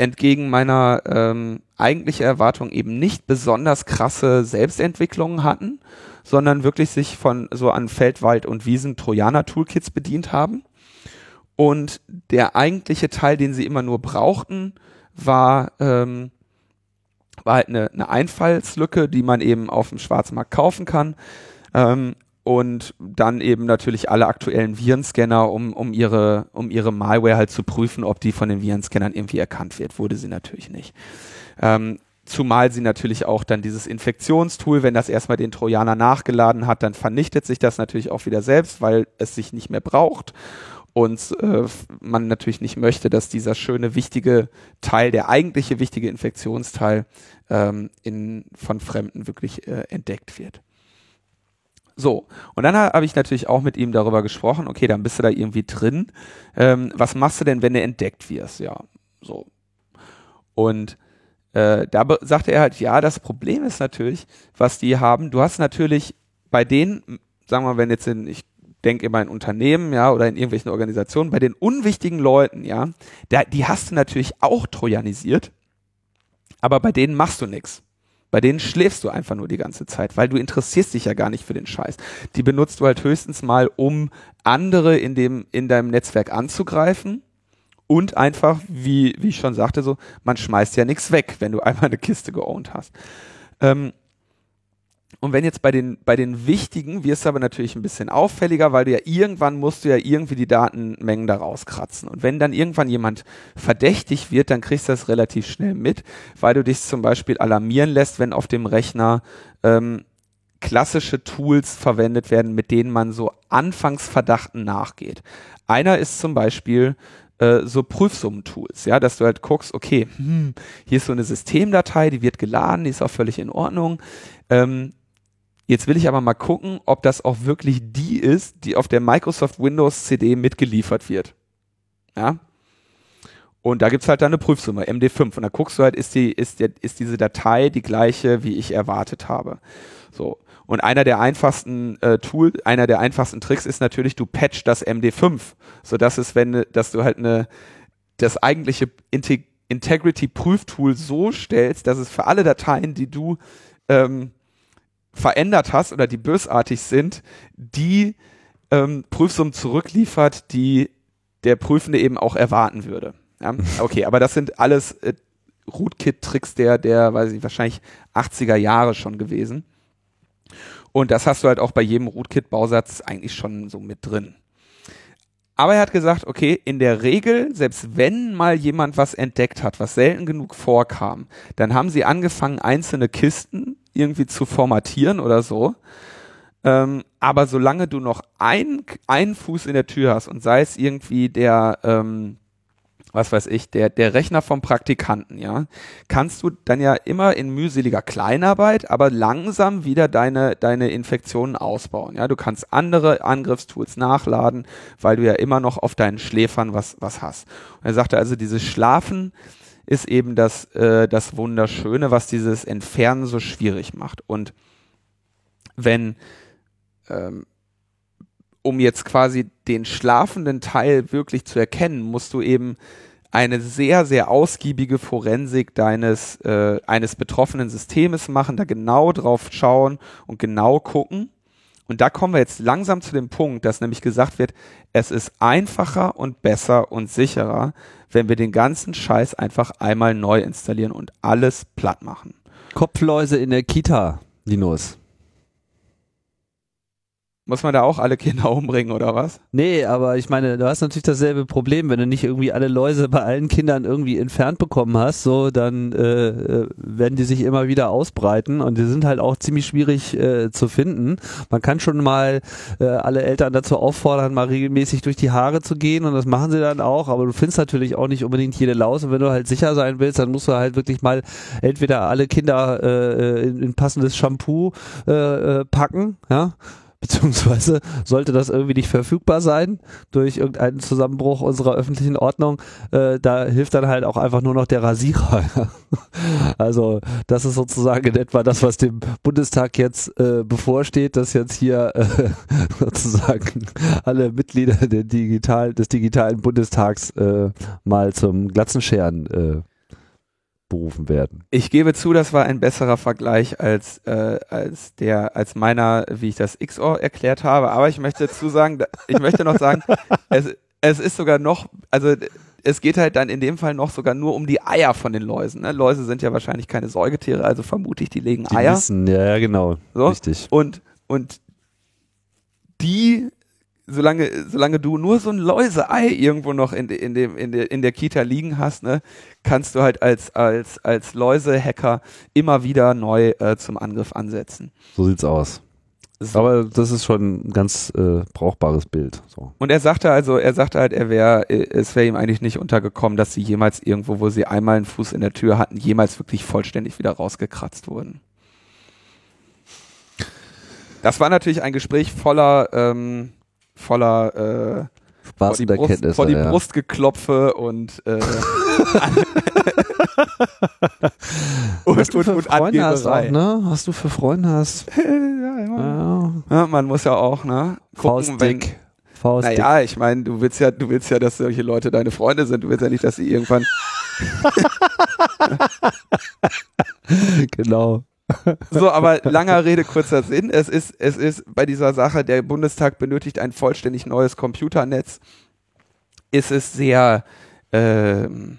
entgegen meiner ähm, eigentlichen Erwartung eben nicht besonders krasse Selbstentwicklungen hatten, sondern wirklich sich von so an Feldwald und Wiesen Trojaner Toolkits bedient haben. Und der eigentliche Teil, den sie immer nur brauchten, war ähm, war halt eine, eine Einfallslücke, die man eben auf dem Schwarzmarkt kaufen kann. Ähm, und dann eben natürlich alle aktuellen Virenscanner, um, um, ihre, um ihre Malware halt zu prüfen, ob die von den Virenscannern irgendwie erkannt wird. Wurde sie natürlich nicht. Ähm, zumal sie natürlich auch dann dieses Infektionstool, wenn das erstmal den Trojaner nachgeladen hat, dann vernichtet sich das natürlich auch wieder selbst, weil es sich nicht mehr braucht und äh, man natürlich nicht möchte, dass dieser schöne, wichtige Teil, der eigentliche wichtige Infektionsteil ähm, in, von Fremden wirklich äh, entdeckt wird. So, und dann habe ich natürlich auch mit ihm darüber gesprochen, okay, dann bist du da irgendwie drin. Ähm, was machst du denn, wenn du entdeckt wirst? Ja, so. Und äh, da sagte er halt, ja, das Problem ist natürlich, was die haben, du hast natürlich bei denen, sagen wir mal, wenn jetzt in, ich denk immer in Unternehmen, ja, oder in irgendwelchen Organisationen, bei den unwichtigen Leuten, ja, der, die hast du natürlich auch trojanisiert, aber bei denen machst du nichts. Bei denen schläfst du einfach nur die ganze Zeit, weil du interessierst dich ja gar nicht für den Scheiß. Die benutzt du halt höchstens mal, um andere in dem, in deinem Netzwerk anzugreifen. Und einfach, wie, wie ich schon sagte, so, man schmeißt ja nichts weg, wenn du einmal eine Kiste geowned hast. Ähm, und wenn jetzt bei den, bei den wichtigen, wirst du aber natürlich ein bisschen auffälliger, weil du ja irgendwann musst du ja irgendwie die Datenmengen da rauskratzen. Und wenn dann irgendwann jemand verdächtig wird, dann kriegst du das relativ schnell mit, weil du dich zum Beispiel alarmieren lässt, wenn auf dem Rechner ähm, klassische Tools verwendet werden, mit denen man so Anfangsverdachten nachgeht. Einer ist zum Beispiel äh, so Prüfsummen-Tools, ja, dass du halt guckst, okay, hm, hier ist so eine Systemdatei, die wird geladen, die ist auch völlig in Ordnung. Ähm, Jetzt will ich aber mal gucken, ob das auch wirklich die ist, die auf der Microsoft Windows CD mitgeliefert wird. Ja. Und da gibt's halt dann eine Prüfsumme, MD5. Und da guckst du halt, ist, die, ist, der, ist diese Datei die gleiche, wie ich erwartet habe. So. Und einer der einfachsten äh, Tool, einer der einfachsten Tricks ist natürlich, du patch das MD5, so dass es, wenn, dass du halt eine, das eigentliche Integ Integrity-Prüftool so stellst, dass es für alle Dateien, die du ähm, verändert hast oder die bösartig sind, die ähm, Prüfsummen zurückliefert, die der Prüfende eben auch erwarten würde. Ja? Okay, aber das sind alles äh, Rootkit-Tricks der, der, weiß ich, wahrscheinlich 80er Jahre schon gewesen. Und das hast du halt auch bei jedem Rootkit-Bausatz eigentlich schon so mit drin. Aber er hat gesagt, okay, in der Regel, selbst wenn mal jemand was entdeckt hat, was selten genug vorkam, dann haben sie angefangen, einzelne Kisten irgendwie zu formatieren oder so. Ähm, aber solange du noch ein, einen Fuß in der Tür hast und sei es irgendwie der, ähm, was weiß ich, der, der Rechner vom Praktikanten, ja, kannst du dann ja immer in mühseliger Kleinarbeit, aber langsam wieder deine, deine Infektionen ausbauen. Ja, du kannst andere Angriffstools nachladen, weil du ja immer noch auf deinen Schläfern was, was hast. Und er sagte also, dieses Schlafen ist eben das, äh, das Wunderschöne, was dieses Entfernen so schwierig macht. Und wenn, ähm, um jetzt quasi den schlafenden Teil wirklich zu erkennen, musst du eben eine sehr, sehr ausgiebige Forensik deines, äh, eines betroffenen Systems machen, da genau drauf schauen und genau gucken. Und da kommen wir jetzt langsam zu dem Punkt, dass nämlich gesagt wird, es ist einfacher und besser und sicherer, wenn wir den ganzen Scheiß einfach einmal neu installieren und alles platt machen. Kopfläuse in der Kita, Linus. Muss man da auch alle Kinder umbringen oder was? Nee, aber ich meine, du hast natürlich dasselbe Problem, wenn du nicht irgendwie alle Läuse bei allen Kindern irgendwie entfernt bekommen hast, so dann äh, äh, werden die sich immer wieder ausbreiten und die sind halt auch ziemlich schwierig äh, zu finden. Man kann schon mal äh, alle Eltern dazu auffordern, mal regelmäßig durch die Haare zu gehen und das machen sie dann auch, aber du findest natürlich auch nicht unbedingt jede Laus und wenn du halt sicher sein willst, dann musst du halt wirklich mal entweder alle Kinder äh, in, in passendes Shampoo äh, äh packen, ja, beziehungsweise sollte das irgendwie nicht verfügbar sein durch irgendeinen Zusammenbruch unserer öffentlichen Ordnung, äh, da hilft dann halt auch einfach nur noch der Rasierer. also das ist sozusagen in etwa das, was dem Bundestag jetzt äh, bevorsteht, dass jetzt hier äh, sozusagen alle Mitglieder der digital, des digitalen Bundestags äh, mal zum Glatzenscheren äh, berufen werden. Ich gebe zu, das war ein besserer Vergleich als, äh, als der, als meiner, wie ich das XOR erklärt habe. Aber ich möchte dazu sagen, ich möchte noch sagen, es, es ist sogar noch, also es geht halt dann in dem Fall noch sogar nur um die Eier von den Läusen. Ne? Läuse sind ja wahrscheinlich keine Säugetiere, also vermute ich, die legen die Eier. Wissen, ja, genau. So. Richtig. Und, und die solange, solange du nur so ein Läuseei irgendwo noch in, in, dem, in, der, in der Kita liegen hast, ne, kannst du halt als, als, als Läuse-Hacker immer wieder neu äh, zum Angriff ansetzen. So sieht's aus. So. Aber das ist schon ein ganz äh, brauchbares Bild. So. Und er sagte also, er sagte halt, er wäre, es wäre ihm eigentlich nicht untergekommen, dass sie jemals irgendwo, wo sie einmal einen Fuß in der Tür hatten, jemals wirklich vollständig wieder rausgekratzt wurden. Das war natürlich ein Gespräch voller ähm, voller äh, Spaß vor die, Brust, vor die ja. Brust geklopfe und äh, und, Was du für und, Freunde hast auch, ne? Was du für Freunde hast. ja, ja. ja, man muss ja auch, ne? Gucken, Faustdick. Faust naja, ich meine, du willst ja, du willst ja, dass solche Leute deine Freunde sind. Du willst ja nicht, dass sie irgendwann. genau. So, aber langer Rede, kurzer Sinn. Es ist, es ist bei dieser Sache, der Bundestag benötigt ein vollständig neues Computernetz. Ist es sehr, ähm,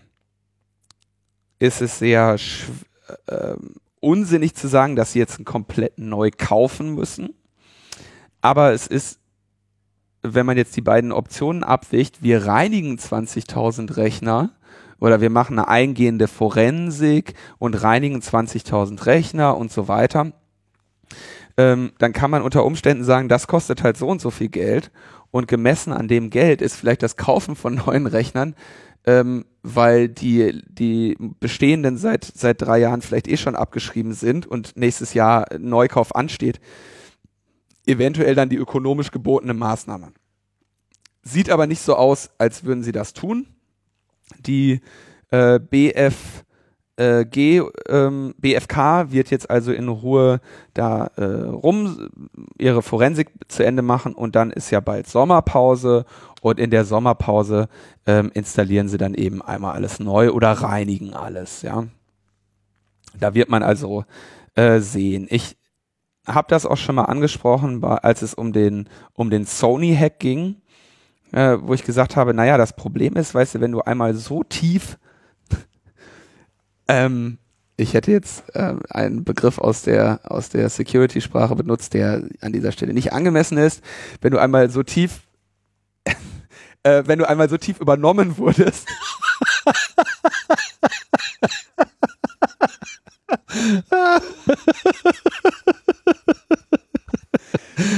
ist es sehr äh, unsinnig zu sagen, dass sie jetzt ein komplett neu kaufen müssen. Aber es ist wenn man jetzt die beiden Optionen abwicht, wir reinigen 20.000 Rechner oder wir machen eine eingehende Forensik und reinigen 20.000 Rechner und so weiter, ähm, dann kann man unter Umständen sagen, das kostet halt so und so viel Geld und gemessen an dem Geld ist vielleicht das Kaufen von neuen Rechnern, ähm, weil die, die bestehenden seit, seit drei Jahren vielleicht eh schon abgeschrieben sind und nächstes Jahr Neukauf ansteht, eventuell dann die ökonomisch gebotene Maßnahme. Sieht aber nicht so aus, als würden sie das tun. Die äh, BF äh, G, ähm, BFK wird jetzt also in Ruhe da äh, rum ihre Forensik zu Ende machen und dann ist ja bald Sommerpause und in der Sommerpause ähm, installieren sie dann eben einmal alles neu oder reinigen alles, ja. Da wird man also äh, sehen. Ich habe das auch schon mal angesprochen, als es um den, um den Sony-Hack ging, äh, wo ich gesagt habe, naja, das Problem ist, weißt du, wenn du einmal so tief, ähm, ich hätte jetzt äh, einen Begriff aus der, aus der Security-Sprache benutzt, der an dieser Stelle nicht angemessen ist, wenn du einmal so tief, äh, wenn du einmal so tief übernommen wurdest,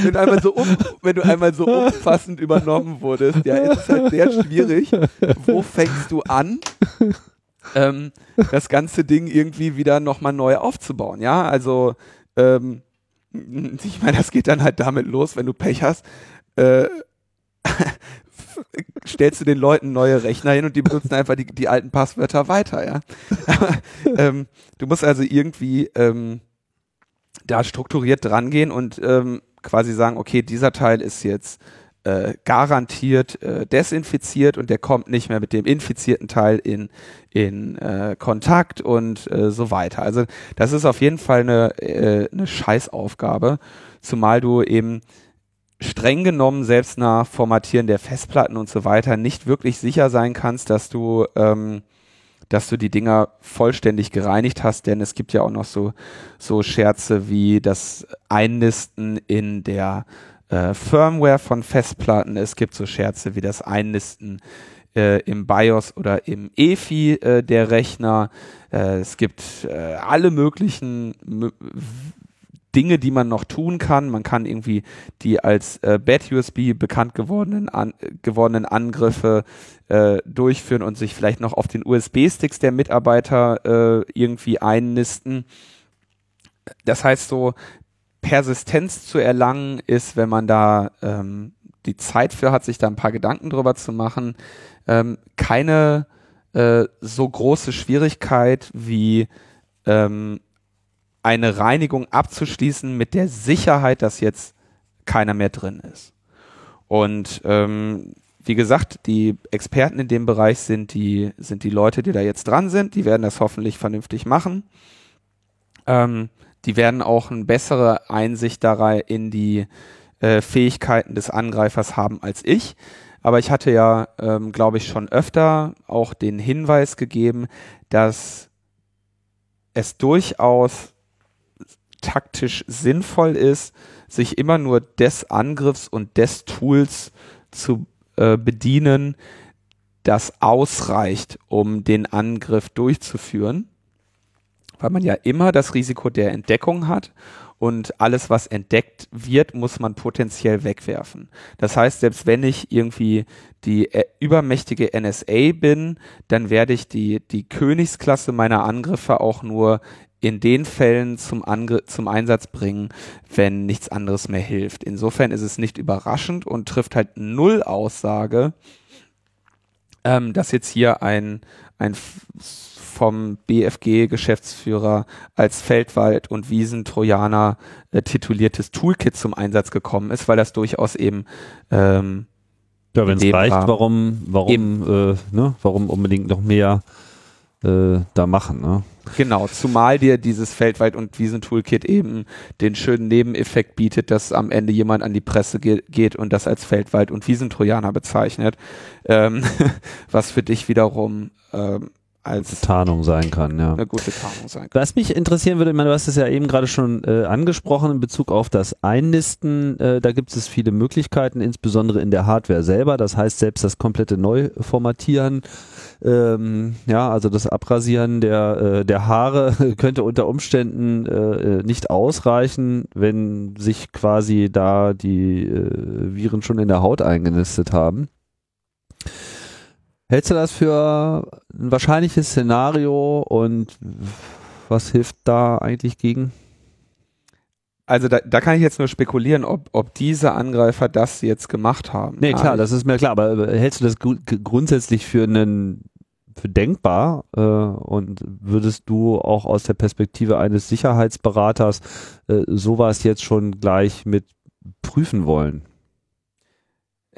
wenn du einmal so, um, wenn du einmal so umfassend übernommen wurdest, ja, ist es halt sehr schwierig. Wo fängst du an? Ähm, das ganze Ding irgendwie wieder nochmal neu aufzubauen, ja, also ähm, ich meine, das geht dann halt damit los, wenn du Pech hast, äh, stellst du den Leuten neue Rechner hin und die benutzen einfach die, die alten Passwörter weiter, ja. Ähm, du musst also irgendwie ähm, da strukturiert drangehen und ähm, quasi sagen, okay, dieser Teil ist jetzt äh, garantiert äh, desinfiziert und der kommt nicht mehr mit dem infizierten Teil in, in äh, Kontakt und äh, so weiter. Also das ist auf jeden Fall eine, äh, eine Scheißaufgabe, zumal du eben streng genommen selbst nach Formatieren der Festplatten und so weiter nicht wirklich sicher sein kannst, dass du ähm, dass du die Dinger vollständig gereinigt hast, denn es gibt ja auch noch so so Scherze wie das Einnisten in der äh, Firmware von Festplatten. Es gibt so Scherze wie das Einnisten äh, im BIOS oder im EFI äh, der Rechner. Äh, es gibt äh, alle möglichen Dinge, die man noch tun kann. Man kann irgendwie die als äh, Bad USB bekannt gewordenen, an, gewordenen Angriffe äh, durchführen und sich vielleicht noch auf den USB-Sticks der Mitarbeiter äh, irgendwie einnisten. Das heißt so, Persistenz zu erlangen ist, wenn man da ähm, die Zeit für hat, sich da ein paar Gedanken drüber zu machen, ähm, keine äh, so große Schwierigkeit wie ähm, eine Reinigung abzuschließen mit der Sicherheit, dass jetzt keiner mehr drin ist. Und ähm, wie gesagt, die Experten in dem Bereich sind die, sind die Leute, die da jetzt dran sind. Die werden das hoffentlich vernünftig machen. Ähm, die werden auch eine bessere Einsicht darin in die äh, Fähigkeiten des Angreifers haben als ich. Aber ich hatte ja, ähm, glaube ich, schon öfter auch den Hinweis gegeben, dass es durchaus taktisch sinnvoll ist, sich immer nur des Angriffs und des Tools zu äh, bedienen, das ausreicht, um den Angriff durchzuführen, weil man ja immer das Risiko der Entdeckung hat und alles, was entdeckt wird, muss man potenziell wegwerfen. Das heißt, selbst wenn ich irgendwie die äh, übermächtige NSA bin, dann werde ich die, die Königsklasse meiner Angriffe auch nur in den Fällen zum, Angr zum Einsatz bringen, wenn nichts anderes mehr hilft. Insofern ist es nicht überraschend und trifft halt null Aussage, ähm, dass jetzt hier ein, ein vom BFG-Geschäftsführer als Feldwald- und Wiesentrojaner äh, tituliertes Toolkit zum Einsatz gekommen ist, weil das durchaus eben ähm, ja, wenn es reicht, war. warum, warum, äh, ne, warum unbedingt noch mehr äh, da machen, ne? Genau, zumal dir dieses Feldwald- und Wiesentoolkit eben den schönen Nebeneffekt bietet, dass am Ende jemand an die Presse ge geht und das als Feldwald- und Wiesentrojaner bezeichnet, ähm, was für dich wiederum ähm, als Tarnung sein kann, ja. eine gute Tarnung sein kann. Was mich interessieren würde, ich meine, du hast es ja eben gerade schon äh, angesprochen in Bezug auf das Einnisten. Äh, da gibt es viele Möglichkeiten, insbesondere in der Hardware selber. Das heißt, selbst das komplette Neuformatieren, ähm, ja, also das Abrasieren der, äh, der Haare könnte unter Umständen äh, nicht ausreichen, wenn sich quasi da die äh, Viren schon in der Haut eingenistet haben. Hältst du das für ein wahrscheinliches Szenario und was hilft da eigentlich gegen? Also da, da kann ich jetzt nur spekulieren, ob, ob diese Angreifer das jetzt gemacht haben. Nee, klar, das ist mir klar, aber hältst du das grundsätzlich für einen für denkbar äh, und würdest du auch aus der Perspektive eines Sicherheitsberaters äh, sowas jetzt schon gleich mit prüfen wollen?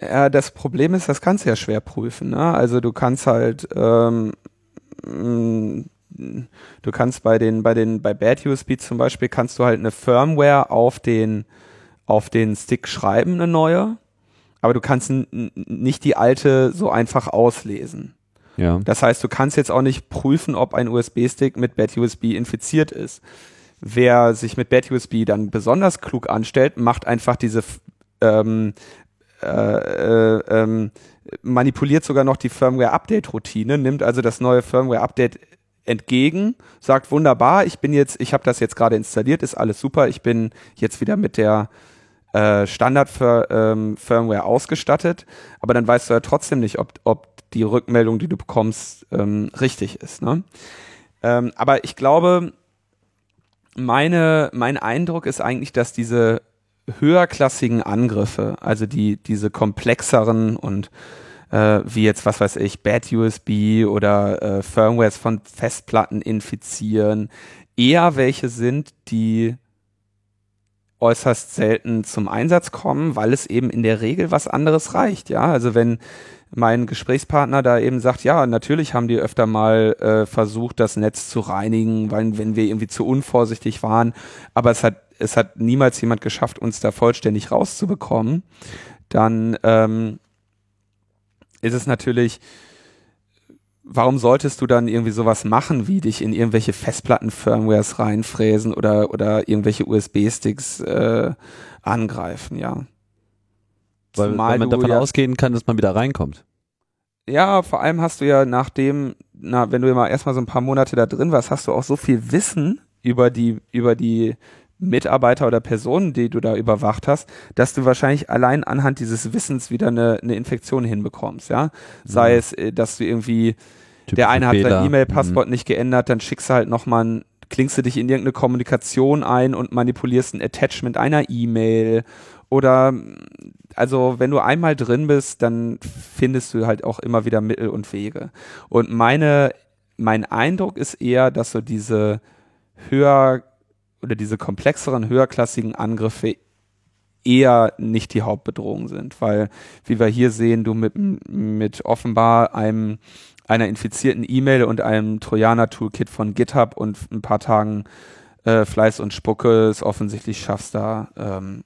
Ja, das Problem ist, das kannst du ja schwer prüfen. Ne? Also du kannst halt, ähm, mh, du kannst bei den, bei den, bei Bad USB zum Beispiel kannst du halt eine Firmware auf den, auf den Stick schreiben, eine neue, aber du kannst nicht die alte so einfach auslesen. Ja. Das heißt, du kannst jetzt auch nicht prüfen, ob ein USB-Stick mit Bad USB infiziert ist. Wer sich mit Bad USB dann besonders klug anstellt, macht einfach diese ähm, äh, äh, ähm, manipuliert sogar noch die Firmware-Update-Routine, nimmt also das neue Firmware-Update entgegen, sagt wunderbar, ich bin jetzt, ich habe das jetzt gerade installiert, ist alles super, ich bin jetzt wieder mit der äh, Standard-Firmware ausgestattet, aber dann weißt du ja trotzdem nicht, ob, ob die Rückmeldung, die du bekommst, ähm, richtig ist. Ne? Ähm, aber ich glaube, meine, mein Eindruck ist eigentlich, dass diese höherklassigen Angriffe, also die, diese komplexeren und äh, wie jetzt, was weiß ich, Bad USB oder äh, Firmwares von Festplatten infizieren, eher welche sind, die äußerst selten zum Einsatz kommen, weil es eben in der Regel was anderes reicht, ja. Also wenn mein Gesprächspartner da eben sagt, ja, natürlich haben die öfter mal äh, versucht, das Netz zu reinigen, weil wenn wir irgendwie zu unvorsichtig waren, aber es hat es hat niemals jemand geschafft, uns da vollständig rauszubekommen, dann ähm, ist es natürlich, warum solltest du dann irgendwie sowas machen, wie dich in irgendwelche Festplatten-Firmwares reinfräsen oder, oder irgendwelche USB-Sticks äh, angreifen, ja. Weil, Zumal weil man davon ja, ausgehen kann, dass man wieder reinkommt. ja, vor allem hast du ja nachdem, na, wenn du mal erstmal so ein paar Monate da drin warst, hast du auch so viel Wissen über die, über die Mitarbeiter oder Personen, die du da überwacht hast, dass du wahrscheinlich allein anhand dieses Wissens wieder eine, eine Infektion hinbekommst, ja. Sei Mhm. es, äh, dass du irgendwie Typische der eine hat Fehler. sein E-Mail-Passwort nicht geändert, dann schickst du halt nochmal ein, klingst du dich in irgendeine Kommunikation ein und manipulierst ein Attachment einer E-Mail oder also wenn du einmal drin bist, dann findest du halt auch immer wieder Mittel und Wege. Und meine, mein Eindruck ist eher, dass so diese höher oder diese komplexeren, höherklassigen Angriffe eher nicht die Hauptbedrohung sind, weil, wie wir hier sehen, du mit, mit offenbar einem einer infizierten E-Mail und einem Trojaner-Toolkit von GitHub und ein paar Tagen äh, Fleiß und Spucke es offensichtlich schaffst, da ähm,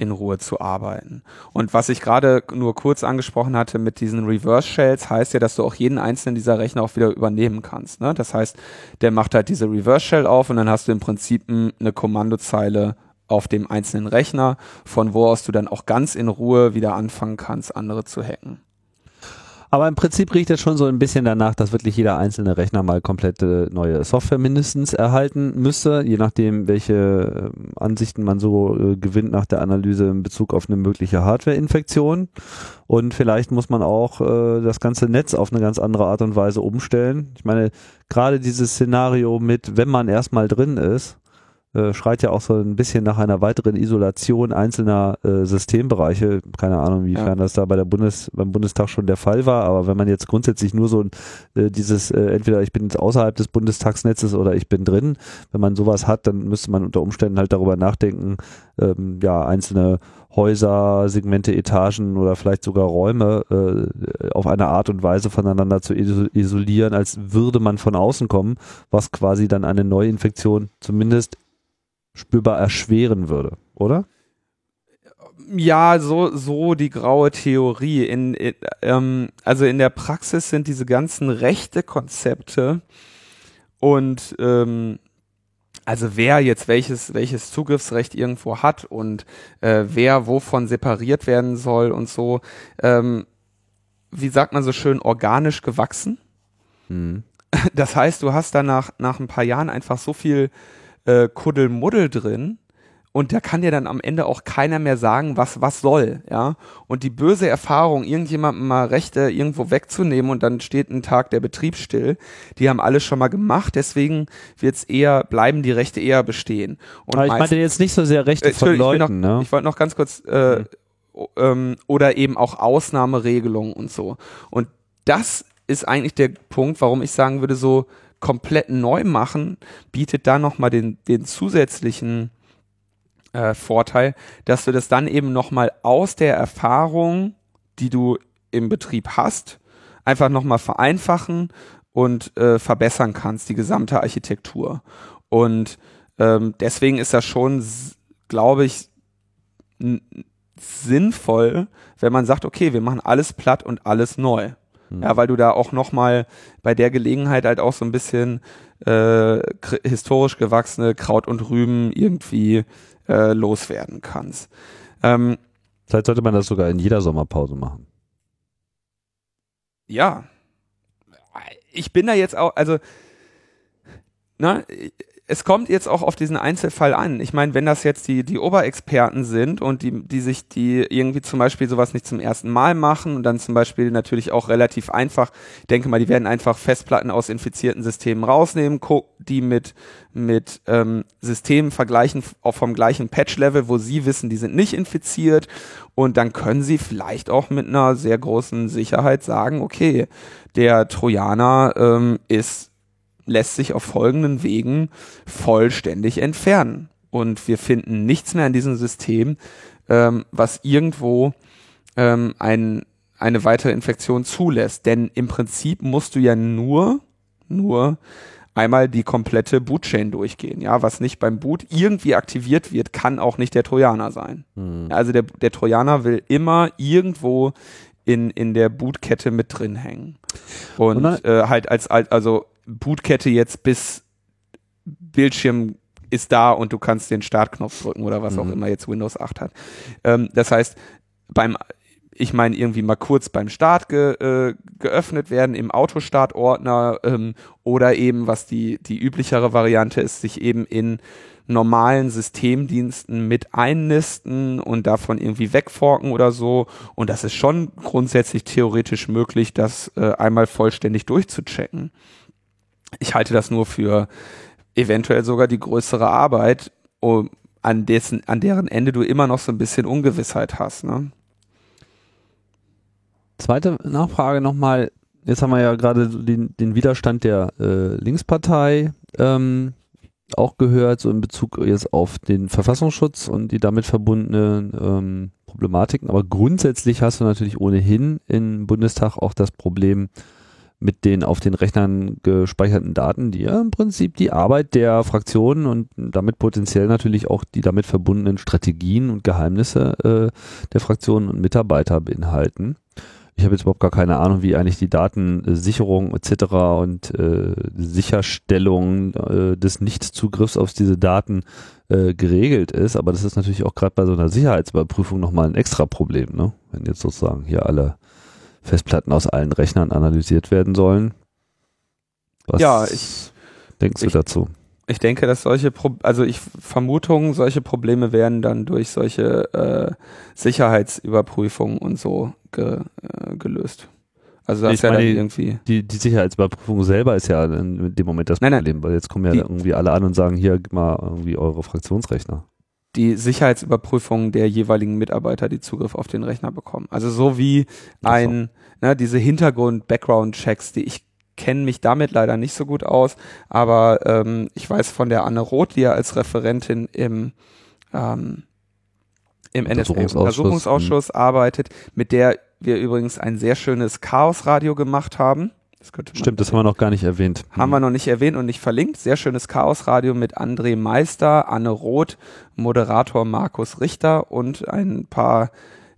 in Ruhe zu arbeiten. Und was ich gerade nur kurz angesprochen hatte mit diesen Reverse Shells, heißt ja, dass du auch jeden einzelnen dieser Rechner auch wieder übernehmen kannst. Ne? Das heißt, der macht halt diese Reverse Shell auf und dann hast du im Prinzip eine Kommandozeile auf dem einzelnen Rechner, von wo aus du dann auch ganz in Ruhe wieder anfangen kannst, andere zu hacken. Aber im Prinzip riecht es schon so ein bisschen danach, dass wirklich jeder einzelne Rechner mal komplette neue Software mindestens erhalten müsste, je nachdem, welche ähm, Ansichten man so äh, gewinnt nach der Analyse in Bezug auf eine mögliche Hardware-Infektion. Und vielleicht muss man auch äh, das ganze Netz auf eine ganz andere Art und Weise umstellen. Ich meine, gerade dieses Szenario mit, wenn man erstmal drin ist, äh, schreit ja auch so ein bisschen nach einer weiteren Isolation einzelner äh, Systembereiche. Keine Ahnung, wiefern ja. das da bei der Bundes, beim Bundestag schon der Fall war, aber wenn man jetzt grundsätzlich nur so äh, dieses, äh, entweder ich bin jetzt außerhalb des Bundestagsnetzes oder ich bin drin, wenn man sowas hat, dann müsste man unter Umständen halt darüber nachdenken, ähm, ja, einzelne Häuser, Segmente, Etagen oder vielleicht sogar Räume äh, auf eine Art und Weise voneinander zu isolieren, als würde man von außen kommen, was quasi dann eine Neuinfektion zumindest spürbar erschweren würde, oder? Ja, so, so die graue Theorie. In, in ähm, also in der Praxis sind diese ganzen rechte Konzepte und ähm, also wer jetzt welches, welches Zugriffsrecht irgendwo hat und äh, wer wovon separiert werden soll und so, ähm, wie sagt man so schön, organisch gewachsen. Hm. Das heißt, du hast danach nach ein paar Jahren einfach so viel äh, Kuddelmuddel drin, und da kann dir dann am Ende auch keiner mehr sagen, was was soll, ja. Und die böse Erfahrung, irgendjemandem mal Rechte irgendwo wegzunehmen und dann steht ein Tag der Betrieb still, die haben alle schon mal gemacht, deswegen wird's eher, bleiben die Rechte eher bestehen. Und Aber ich meinte jetzt nicht so sehr Rechte äh, von Leuten, ich ne? Ich wollte noch ganz kurz, äh, mhm. ähm, oder eben auch Ausnahmeregelungen und so. Und das ist eigentlich der Punkt, warum ich sagen würde, so komplett neu machen, bietet da nochmal den, den zusätzlichen äh, Vorteil, dass du das dann eben nochmal aus der Erfahrung, die du im Betrieb hast, einfach nochmal vereinfachen und äh, verbessern kannst, die gesamte Architektur. Und ähm, deswegen ist das schon, glaube ich, sinnvoll, wenn man sagt, okay, wir machen alles platt und alles neu. Mhm. Ja, weil du da auch nochmal bei der Gelegenheit halt auch so ein bisschen äh, historisch gewachsene Kraut und Rüben irgendwie äh, loswerden kannst. Ähm, Vielleicht sollte man das sogar in jeder Sommerpause machen. Ja. Ich bin da jetzt auch, also, na, es kommt jetzt auch auf diesen Einzelfall an. Ich meine, wenn das jetzt die, die Oberexperten sind und die, die sich die irgendwie zum Beispiel sowas nicht zum ersten Mal machen und dann zum Beispiel natürlich auch relativ einfach, denke mal, die werden einfach Festplatten aus infizierten Systemen rausnehmen, die mit, mit ähm, Systemen vergleichen, auch vom gleichen Patch-Level, wo sie wissen, die sind nicht infiziert und dann können sie vielleicht auch mit einer sehr großen Sicherheit sagen, okay, der Trojaner ähm, ist lässt sich auf folgenden Wegen vollständig entfernen. Und wir finden nichts mehr in diesem System, ähm, was irgendwo ähm, ein, eine weitere Infektion zulässt. Denn im Prinzip musst du ja nur, nur einmal die komplette Bootchain durchgehen. Ja, was nicht beim Boot irgendwie aktiviert wird, kann auch nicht der Trojaner sein. Mhm. Also der, der Trojaner will immer irgendwo in, in der Bootkette mit drin hängen. Und, Und äh, halt als, also Bootkette jetzt bis Bildschirm ist da und du kannst den Startknopf drücken oder was mhm. auch immer jetzt Windows 8 hat. Ähm, das heißt, beim, ich meine irgendwie mal kurz beim Start ge, äh, geöffnet werden im Autostartordner ähm, oder eben, was die, die üblichere Variante ist, sich eben in normalen Systemdiensten mit einnisten und davon irgendwie wegforken oder so. Und das ist schon grundsätzlich theoretisch möglich, das äh, einmal vollständig durchzuchecken. Ich halte das nur für eventuell sogar die größere Arbeit, um, an, dessen, an deren Ende du immer noch so ein bisschen Ungewissheit hast. Ne? Zweite Nachfrage nochmal. Jetzt haben wir ja gerade den, den Widerstand der äh, Linkspartei ähm, auch gehört, so in Bezug jetzt auf den Verfassungsschutz und die damit verbundenen ähm, Problematiken. Aber grundsätzlich hast du natürlich ohnehin im Bundestag auch das Problem, mit den auf den Rechnern gespeicherten Daten, die ja im Prinzip die Arbeit der Fraktionen und damit potenziell natürlich auch die damit verbundenen Strategien und Geheimnisse äh, der Fraktionen und Mitarbeiter beinhalten. Ich habe jetzt überhaupt gar keine Ahnung, wie eigentlich die Datensicherung etc. und äh, Sicherstellung äh, des Nichtzugriffs auf diese Daten äh, geregelt ist. Aber das ist natürlich auch gerade bei so einer Sicherheitsüberprüfung nochmal ein extra Problem, ne? wenn jetzt sozusagen hier alle Festplatten aus allen Rechnern analysiert werden sollen. Was ja, ich, denkst du ich, dazu? Ich denke, dass solche, Pro also ich Vermutungen, solche Probleme werden dann durch solche äh, Sicherheitsüberprüfungen und so ge äh, gelöst. Also das Ich ist ja meine, dann irgendwie. Die, die Sicherheitsüberprüfung selber ist ja in dem Moment das Nein, nein. Problem, weil jetzt kommen ja Die- irgendwie alle an und sagen, hier, gib mal irgendwie eure Fraktionsrechner. Die Sicherheitsüberprüfung der jeweiligen Mitarbeiter, die Zugriff auf den Rechner bekommen. Also so wie ein, ne, diese Hintergrund-Background-Checks, die ich kenne mich damit leider nicht so gut aus, aber ähm, ich weiß von der Anne Roth, die ja als Referentin im ähm, im Untersuchungsausschuss, NSA-Untersuchungsausschuss arbeitet, mit der wir übrigens ein sehr schönes Chaos-Radio gemacht haben. Das könnte man Stimmt, das haben wir noch gar nicht erwähnt. haben wir noch nicht erwähnt und nicht verlinkt. Sehr schönes Chaosradio mit André Meister, Anne Roth, Moderator Markus Richter und ein paar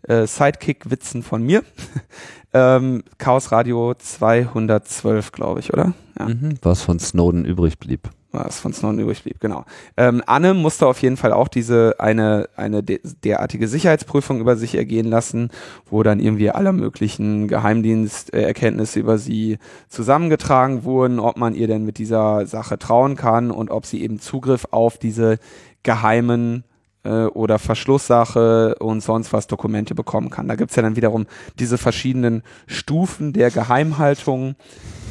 äh, Sidekick-Witzen von mir. ähm, Chaosradio 212, glaube ich, oder? Ja Mhm, was von Snowden übrig blieb. was von Snowden übrig blieb, genau. Ähm, Anne musste auf jeden Fall auch diese eine eine de derartige Sicherheitsprüfung über sich ergehen lassen, wo dann irgendwie alle möglichen Geheimdiensterkenntnisse über sie zusammengetragen wurden, ob man ihr denn mit dieser Sache trauen kann und ob sie eben Zugriff auf diese geheimen äh, oder Verschlusssache und sonst was Dokumente bekommen kann. Da gibt's ja dann wiederum diese verschiedenen Stufen der Geheimhaltung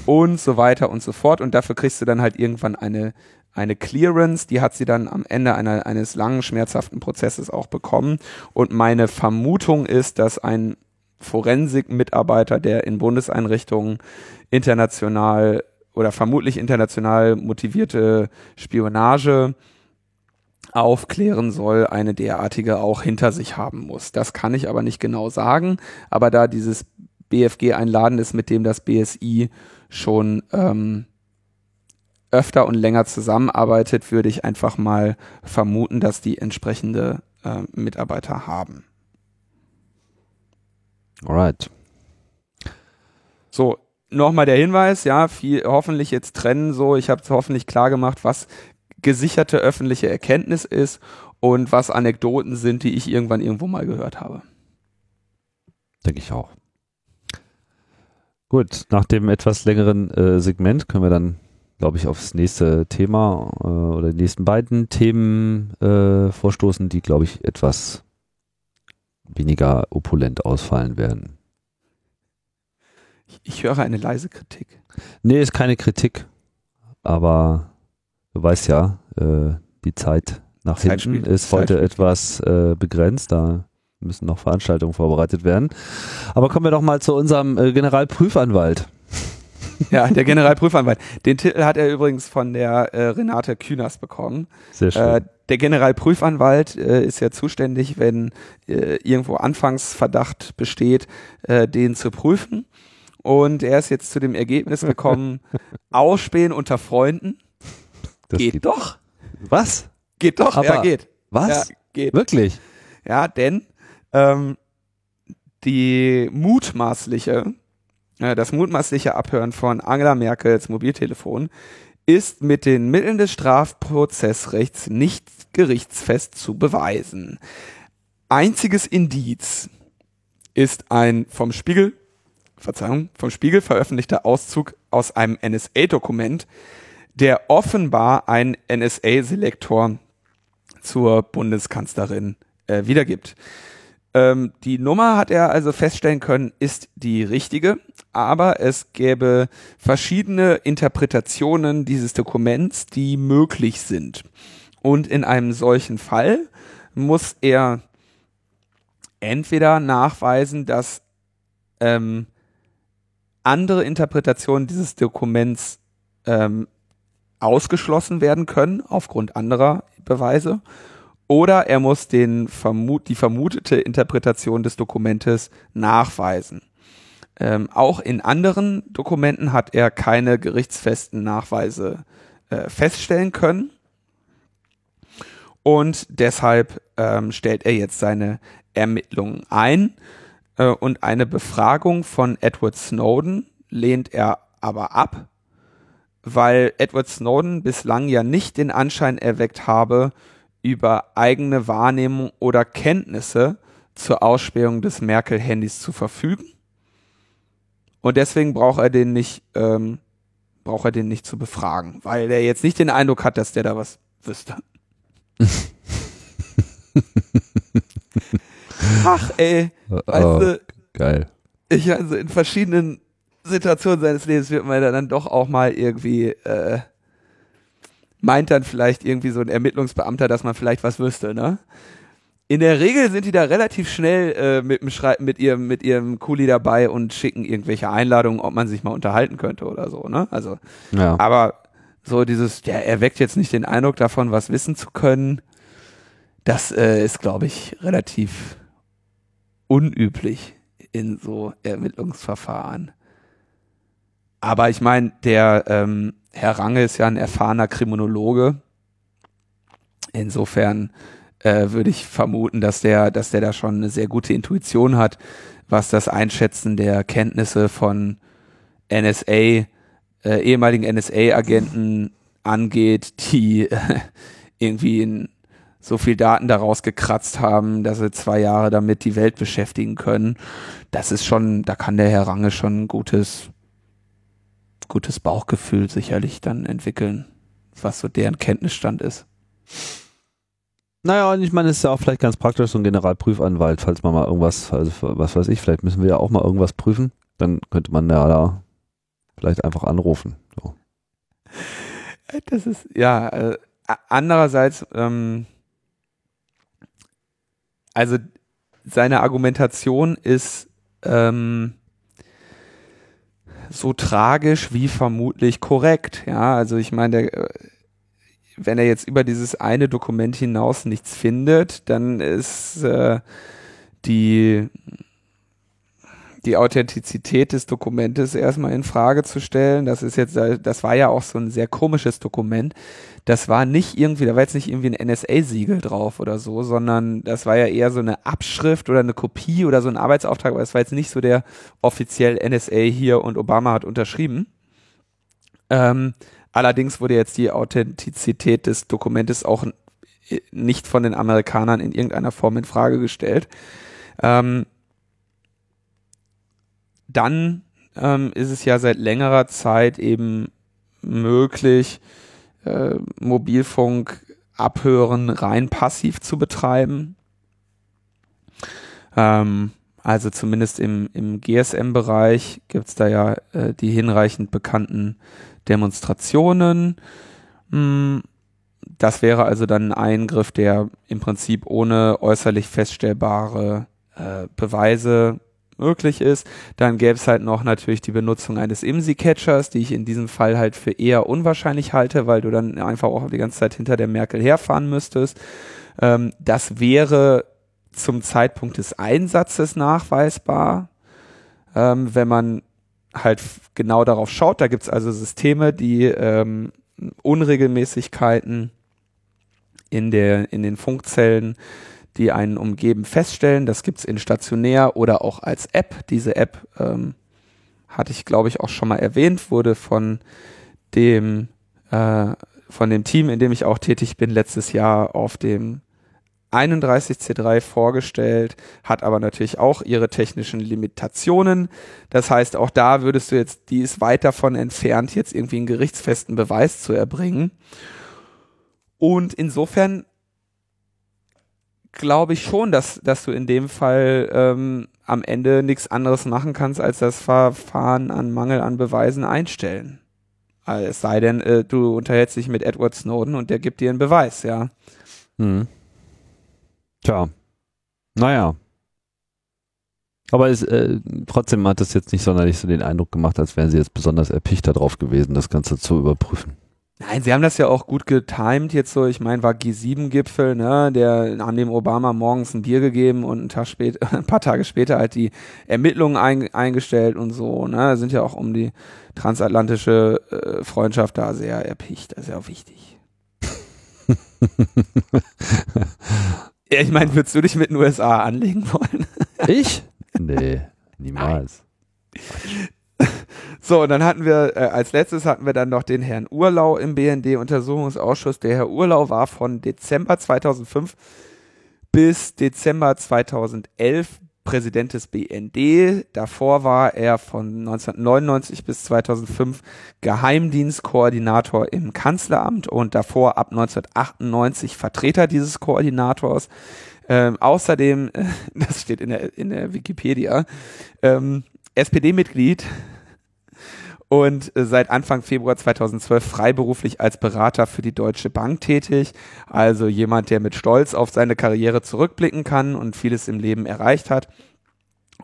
und so weiter und so fort. Und dafür kriegst du dann halt irgendwann eine, eine Clearance, die hat sie dann am Ende einer, eines langen, schmerzhaften Prozesses auch bekommen. Und meine Vermutung ist, dass ein Forensik-Mitarbeiter, der in Bundeseinrichtungen international oder vermutlich international motivierte Spionage aufklären soll, eine derartige auch hinter sich haben muss. Das kann ich aber nicht genau sagen. Aber da dieses BFG ein Laden ist, mit dem das BSI schon ähm, öfter und länger zusammenarbeitet, würde ich einfach mal vermuten, dass die entsprechende äh, Mitarbeiter haben. Alright. So, nochmal der Hinweis, ja, viel, hoffentlich jetzt trennen so, ich habe hoffentlich klar gemacht, was gesicherte öffentliche Erkenntnis ist und was Anekdoten sind, die ich irgendwann irgendwo mal gehört habe. Denke ich auch. Gut, nach dem etwas längeren äh, Segment können wir dann, glaube ich, aufs nächste Thema äh, oder die nächsten beiden Themen äh, vorstoßen, die, glaube ich, etwas weniger opulent ausfallen werden. Ich, ich höre eine leise Kritik. Nee, ist keine Kritik, aber du weißt ja, äh, die Zeit nach Zeit hinten ist heute spielt. etwas äh, begrenzt, da müssen noch Veranstaltungen vorbereitet werden. Aber kommen wir doch mal zu unserem äh, Generalprüfanwalt. Ja, der Generalprüfanwalt. Den Titel hat er übrigens von der äh, Renate Künast bekommen. Sehr schön. Äh, der Generalprüfanwalt äh, ist ja zuständig, wenn äh, irgendwo Anfangsverdacht besteht, äh, den zu prüfen. Und er ist jetzt zu dem Ergebnis gekommen, Ausspähen unter Freunden Das geht, doch. Was? Geht doch, Aber ja, geht. Was? Ja, geht. Wirklich? Ja, denn ähm, die mutmaßliche, äh, das mutmaßliche Abhören von Angela Merkels Mobiltelefon ist mit den Mitteln des Strafprozessrechts nicht gerichtsfest zu beweisen. Einziges Indiz ist ein vom Spiegel, Verzeihung, vom Spiegel veröffentlichter Auszug aus einem NSA-Dokument, der offenbar einen NSA-Selektor zur Bundeskanzlerin äh, wiedergibt. Ähm, die Nummer hat er also feststellen können, ist die richtige, aber es gäbe verschiedene Interpretationen dieses Dokuments, die möglich sind. Und in einem solchen Fall muss er entweder nachweisen, dass ähm, andere Interpretationen dieses Dokuments ähm, ausgeschlossen werden können aufgrund anderer Beweise oder er muss den vermut, die vermutete Interpretation des Dokumentes nachweisen. Ähm, auch in anderen Dokumenten hat er keine gerichtsfesten Nachweise äh, feststellen können. Und deshalb ähm, stellt er jetzt seine Ermittlungen ein. Äh, und eine Befragung von Edward Snowden lehnt er aber ab, weil Edward Snowden bislang ja nicht den Anschein erweckt habe, über eigene Wahrnehmung oder Kenntnisse zur Ausspähung des Merkel-Handys zu verfügen. Und deswegen braucht er den nicht, ähm, braucht er den nicht zu befragen, weil er jetzt nicht den Eindruck hat, dass der da was wüsste. Ach ey, weißt oh, du, geil. ich also in verschiedenen Situation seines Lebens wird man dann doch auch mal irgendwie, äh, meint dann vielleicht irgendwie so ein Ermittlungsbeamter, dass man vielleicht was wüsste, ne? In der Regel sind die da relativ schnell äh, mit, dem Schrei mit ihrem mit ihrem Kuli dabei und schicken irgendwelche Einladungen, ob man sich mal unterhalten könnte oder so, ne? Also, Ja. aber so dieses, ja, er weckt jetzt nicht den Eindruck davon, was wissen zu können. Das äh, ist, glaube ich, relativ unüblich in so Ermittlungsverfahren. Aber ich meine, der ähm, Herr Range ist ja ein erfahrener Kriminologe. Insofern äh, würde ich vermuten, dass der, dass der da schon eine sehr gute Intuition hat, was das Einschätzen der Kenntnisse von NSA, äh, ehemaligen NSA-Agenten angeht, die äh, irgendwie in so viel Daten daraus gekratzt haben, dass sie zwei Jahre damit die Welt beschäftigen können. Das ist schon, da kann der Herr Range schon ein gutes, gutes Bauchgefühl sicherlich dann entwickeln, was so deren Kenntnisstand ist. Naja, und ich meine, es ist ja auch vielleicht ganz praktisch, so ein Generalprüfanwalt, falls man mal irgendwas, also was weiß ich, vielleicht müssen wir ja auch mal irgendwas prüfen, dann könnte man ja da vielleicht einfach anrufen. So. Das ist, ja, äh, andererseits, ähm, also seine Argumentation ist ähm, so tragisch wie vermutlich korrekt. Ja, also ich meine, der, äh, wenn er jetzt über dieses eine Dokument hinaus nichts findet, dann ist äh, die die Authentizität des Dokumentes erstmal in Frage zu stellen. Das ist jetzt, das war ja auch so ein sehr komisches Dokument. Das war nicht irgendwie, da war jetzt nicht irgendwie ein NSA-Siegel drauf oder so, sondern das war ja eher so eine Abschrift oder eine Kopie oder so ein Arbeitsauftrag, aber es war jetzt nicht so der offiziell NSA hier und Obama hat unterschrieben. Ähm, allerdings wurde jetzt die Authentizität des Dokumentes auch nicht von den Amerikanern in irgendeiner Form in Frage gestellt. Ähm, dann ähm, ist es ja seit längerer Zeit eben möglich, äh, Mobilfunk abhören rein passiv zu betreiben. Ähm, also zumindest im, im GSM-Bereich gibt es da ja äh, die hinreichend bekannten Demonstrationen. Hm, das wäre also dann ein Eingriff, der im Prinzip ohne äußerlich feststellbare äh, Beweise möglich ist. Dann gäbe es halt noch natürlich die Benutzung eines IMSI-Catchers, die ich in diesem Fall halt für eher unwahrscheinlich halte, weil du dann einfach auch die ganze Zeit hinter der Merkel herfahren müsstest. Ähm, das wäre zum Zeitpunkt des Einsatzes nachweisbar, ähm, wenn man halt genau darauf schaut. Da gibt es also Systeme, die ähm, Unregelmäßigkeiten in, der, in den Funkzellen die einen umgeben, feststellen. Das gibt's in stationär oder auch als App. Diese App ähm, hatte ich, glaube ich, auch schon mal erwähnt, wurde von dem, äh, von dem Team, in dem ich auch tätig bin, letztes Jahr auf dem 31C3 vorgestellt, hat aber natürlich auch ihre technischen Limitationen. Das heißt, auch da würdest du jetzt, die ist weit davon entfernt, jetzt irgendwie einen gerichtsfesten Beweis zu erbringen. Und insofern glaube ich schon, dass, dass du in dem Fall ähm, am Ende nichts anderes machen kannst, als das Verfahren an Mangel an Beweisen einstellen. Also es sei denn, äh, du unterhältst dich mit Edward Snowden und der gibt dir einen Beweis, ja. Hm. Tja. Naja. Aber es, äh, trotzdem hat das jetzt nicht sonderlich so den Eindruck gemacht, als wären sie jetzt besonders erpicht darauf gewesen, das Ganze zu überprüfen. Nein, sie haben das ja auch gut getimed jetzt so. Ich meine, war G7-Gipfel, ne? Der haben dem Obama morgens ein Bier gegeben und einen Tag später, ein paar Tage später halt die Ermittlungen ein, eingestellt und so. Ne, sind ja auch um die transatlantische äh, Freundschaft da sehr erpicht. Das ist ja auch wichtig. ja, ich meine, würdest du dich mit den USA anlegen wollen? Ich? Nee, niemals. So, und dann hatten wir, äh, als letztes hatten wir dann noch den Herrn Urlau im BND-Untersuchungsausschuss. Der Herr Urlau war von Dezember 2005 bis Dezember 2011 Präsident des BND. Davor war er von 1999 bis 2005 Geheimdienstkoordinator im Kanzleramt und davor ab 1998 Vertreter dieses Koordinators. Ähm, außerdem, das steht in der, in der Wikipedia, ähm, SPD-Mitglied und äh, seit Anfang Februar 2012 freiberuflich als Berater für die Deutsche Bank tätig. Also jemand, der mit Stolz auf seine Karriere zurückblicken kann und vieles im Leben erreicht hat.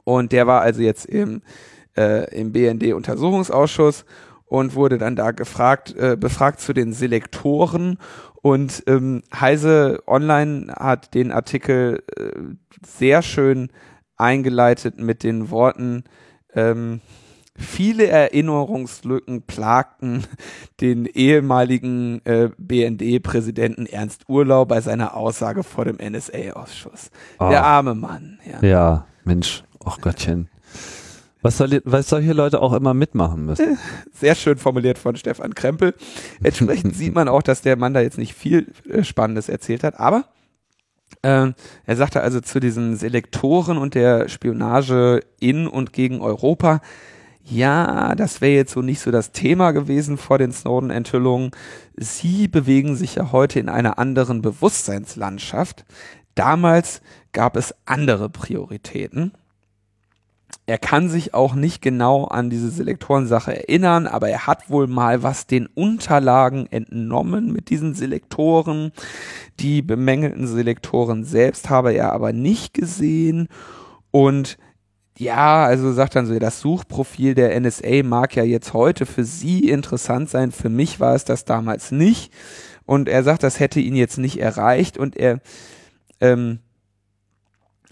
Und der war also jetzt im, äh, im BND-Untersuchungsausschuss und wurde dann da gefragt, äh, befragt zu den Selektoren. Und ähm, Heise Online hat den Artikel äh, sehr schön eingeleitet mit den Worten, ähm, viele Erinnerungslücken plagten den ehemaligen äh, BND-Präsidenten Ernst Urlau bei seiner Aussage vor dem NSA-Ausschuss. Oh. Der arme Mann. Ja, ja Mensch, ach Gottchen. Was, soll, was solche Leute auch immer mitmachen müssen. Sehr schön formuliert von Stefan Krempel. Entsprechend sieht man auch, dass der Mann da jetzt nicht viel äh, Spannendes erzählt hat, aber äh, er sagte also zu diesen Selektoren und der Spionage in und gegen Europa, ja, das wäre jetzt so nicht so das Thema gewesen vor den Snowden-Enthüllungen. Sie bewegen sich ja heute in einer anderen Bewusstseinslandschaft. Damals gab es andere Prioritäten. Er kann sich auch nicht genau an diese Selektorensache erinnern, aber er hat wohl mal was den Unterlagen entnommen mit diesen Selektoren. Die bemängelten Selektoren selbst habe er aber nicht gesehen und ja, also sagt dann so, das Suchprofil der NSA mag ja jetzt heute für Sie interessant sein, für mich war es das damals nicht. Und er sagt, das hätte ihn jetzt nicht erreicht und er ähm,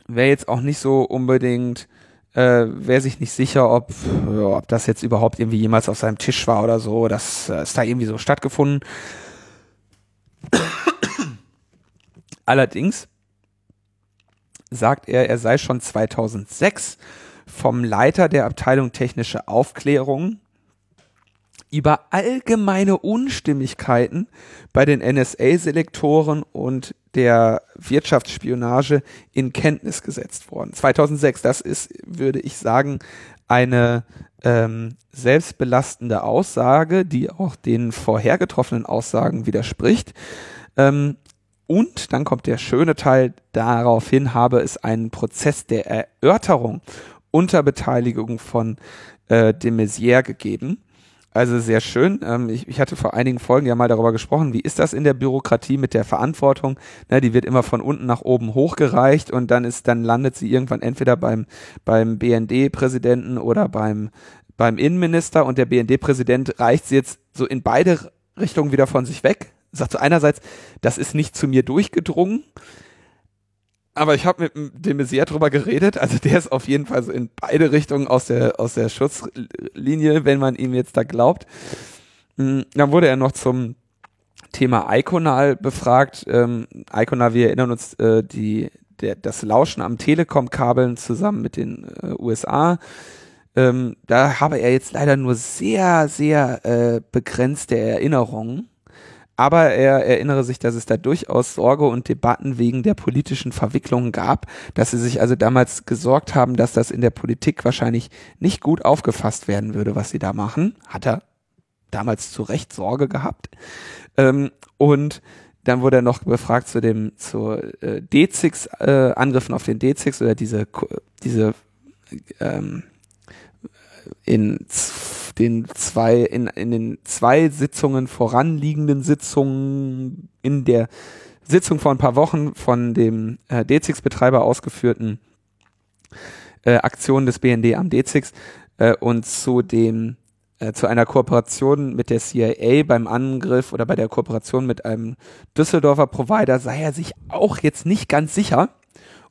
wäre jetzt auch nicht so unbedingt, äh, wäre sich nicht sicher, ob, ob das jetzt überhaupt irgendwie jemals auf seinem Tisch war oder so. Das äh, ist da irgendwie so stattgefunden. Allerdings sagt er, er sei schon 2006 vom Leiter der Abteilung Technische Aufklärung über allgemeine Unstimmigkeiten bei den NSA-Selektoren und der Wirtschaftsspionage in Kenntnis gesetzt worden. 2006, das ist, würde ich sagen, eine ähm, selbstbelastende Aussage, die auch den vorher getroffenen Aussagen widerspricht. Ähm, und dann kommt der schöne Teil, daraufhin habe es einen Prozess der Erörterung unter Beteiligung von äh, de Maizière gegeben. Also sehr schön. Ähm, ich, ich, hatte vor einigen Folgen ja mal darüber gesprochen, wie ist das in der Bürokratie mit der Verantwortung? Ne, die wird immer von unten nach oben hochgereicht und dann ist, dann landet sie irgendwann entweder beim, beim BND-Präsidenten oder beim, beim Innenminister und der BND-Präsident reicht sie jetzt so in beide Richtungen wieder von sich weg. Sagt so einerseits, das ist nicht zu mir durchgedrungen, aber ich habe mit dem Messier drüber geredet. Also der ist auf jeden Fall so in beide Richtungen aus der, aus der Schutzlinie, wenn man ihm jetzt da glaubt. Hm, dann wurde er noch zum Thema Iconal befragt. Ähm, Iconal, wir erinnern uns, äh, die, der, das Lauschen am Telekom-Kabeln zusammen mit den äh, USA. Ähm, da habe er jetzt leider nur sehr, sehr äh, begrenzte Erinnerungen. Aber er erinnere sich, dass es da durchaus Sorge und Debatten wegen der politischen Verwicklungen gab, dass sie sich also damals gesorgt haben, dass das in der Politik wahrscheinlich nicht gut aufgefasst werden würde, was sie da machen. Hat er damals zu Recht Sorge gehabt. Ähm, und dann wurde er noch befragt zu dem zu äh, D6 äh, Angriffen auf den D6 oder diese diese ähm, in den zwei, in, in den zwei Sitzungen voranliegenden Sitzungen in der Sitzung vor ein paar Wochen von dem äh, D6-Betreiber ausgeführten äh, Aktionen des BND am D6 äh, und zu dem äh, zu einer Kooperation mit der CIA beim Angriff oder bei der Kooperation mit einem Düsseldorfer Provider sei er sich auch jetzt nicht ganz sicher,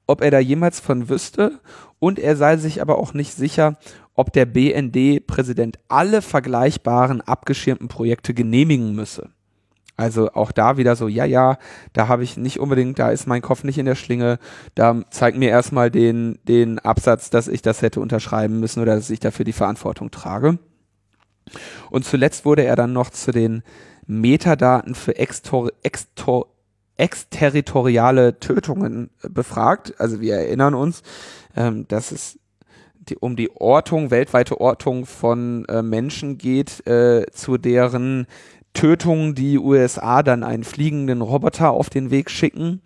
ob er da jemals von wüsste und er sei sich aber auch nicht sicher, ob der BND-Präsident alle vergleichbaren abgeschirmten Projekte genehmigen müsse. Also auch da wieder so, ja, ja, da habe ich nicht unbedingt, da ist mein Kopf nicht in der Schlinge, da zeigt mir erstmal den, den Absatz, dass ich das hätte unterschreiben müssen oder dass ich dafür die Verantwortung trage. Und zuletzt wurde er dann noch zu den Metadaten für extor, extor, exterritoriale Tötungen befragt. Also wir erinnern uns, ähm, dass es die, um die Ortung, weltweite Ortung von äh, Menschen geht, äh, zu deren Tötung die USA dann einen fliegenden Roboter auf den Weg schicken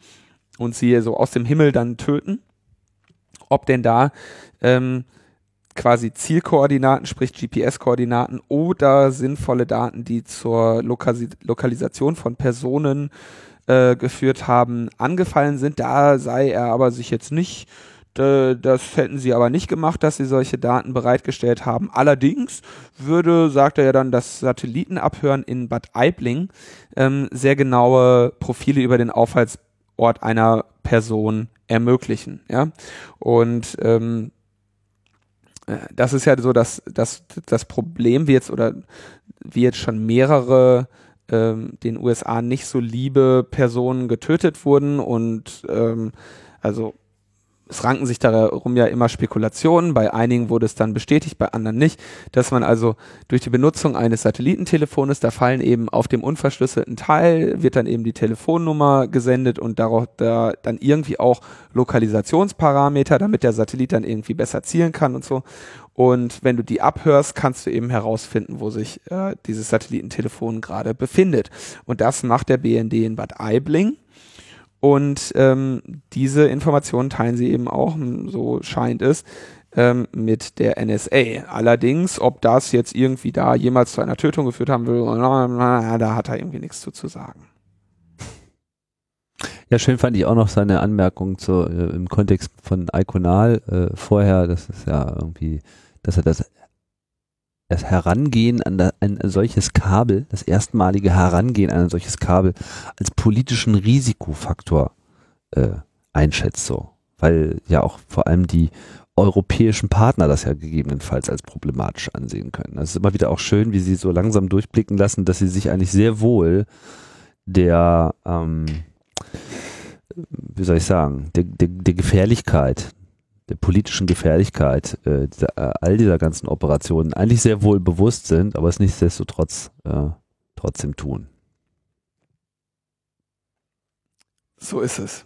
und sie so aus dem Himmel dann töten. Ob denn da ähm, quasi Zielkoordinaten, sprich GPS-Koordinaten oder sinnvolle Daten, die zur Lokalis Lokalisation von Personen äh, geführt haben, angefallen sind. Da sei er aber sich jetzt nicht das hätten sie aber nicht gemacht, dass sie solche Daten bereitgestellt haben. Allerdings würde, sagt er ja dann, das Satellitenabhören in Bad Aibling ähm, sehr genaue Profile über den Aufhaltsort einer Person ermöglichen. Ja? Und ähm, äh, das ist ja so dass das, das Problem, wie jetzt oder wie jetzt schon mehrere ähm, den USA nicht so liebe Personen getötet wurden und ähm, also es ranken sich darum ja immer Spekulationen. Bei einigen wurde es dann bestätigt, bei anderen nicht, dass man also durch die Benutzung eines Satellitentelefones, da fallen eben auf dem unverschlüsselten Teil, wird dann eben die Telefonnummer gesendet und darauf da dann irgendwie auch Lokalisationsparameter, damit der Satellit dann irgendwie besser zielen kann und so. Und wenn du die abhörst, kannst du eben herausfinden, wo sich äh, dieses Satellitentelefon gerade befindet. Und das macht der BND in Bad Aibling und ähm, diese Informationen teilen sie eben auch, so scheint es, ähm, mit der NSA. Allerdings, ob das jetzt irgendwie da jemals zu einer Tötung geführt haben will, da hat er irgendwie nichts zu, zu sagen. Ja, schön fand ich auch noch seine Anmerkung zu, äh, im Kontext von Iconal äh, vorher, das ist ja irgendwie, dass er das das Herangehen an, da, ein solches Kabel, das erstmalige Herangehen an ein solches Kabel als politischen Risikofaktor äh, einschätzt so. Weil ja auch vor allem die europäischen Partner das ja gegebenenfalls als problematisch ansehen können. Das ist immer wieder auch schön, wie sie so langsam durchblicken lassen, dass sie sich eigentlich sehr wohl der, ähm, wie soll ich sagen, der, der, der Gefährlichkeit der politischen Gefährlichkeit äh, dieser, äh, all dieser ganzen Operationen eigentlich sehr wohl bewusst sind, aber es nichtsdestotrotz äh, trotzdem tun. So ist es.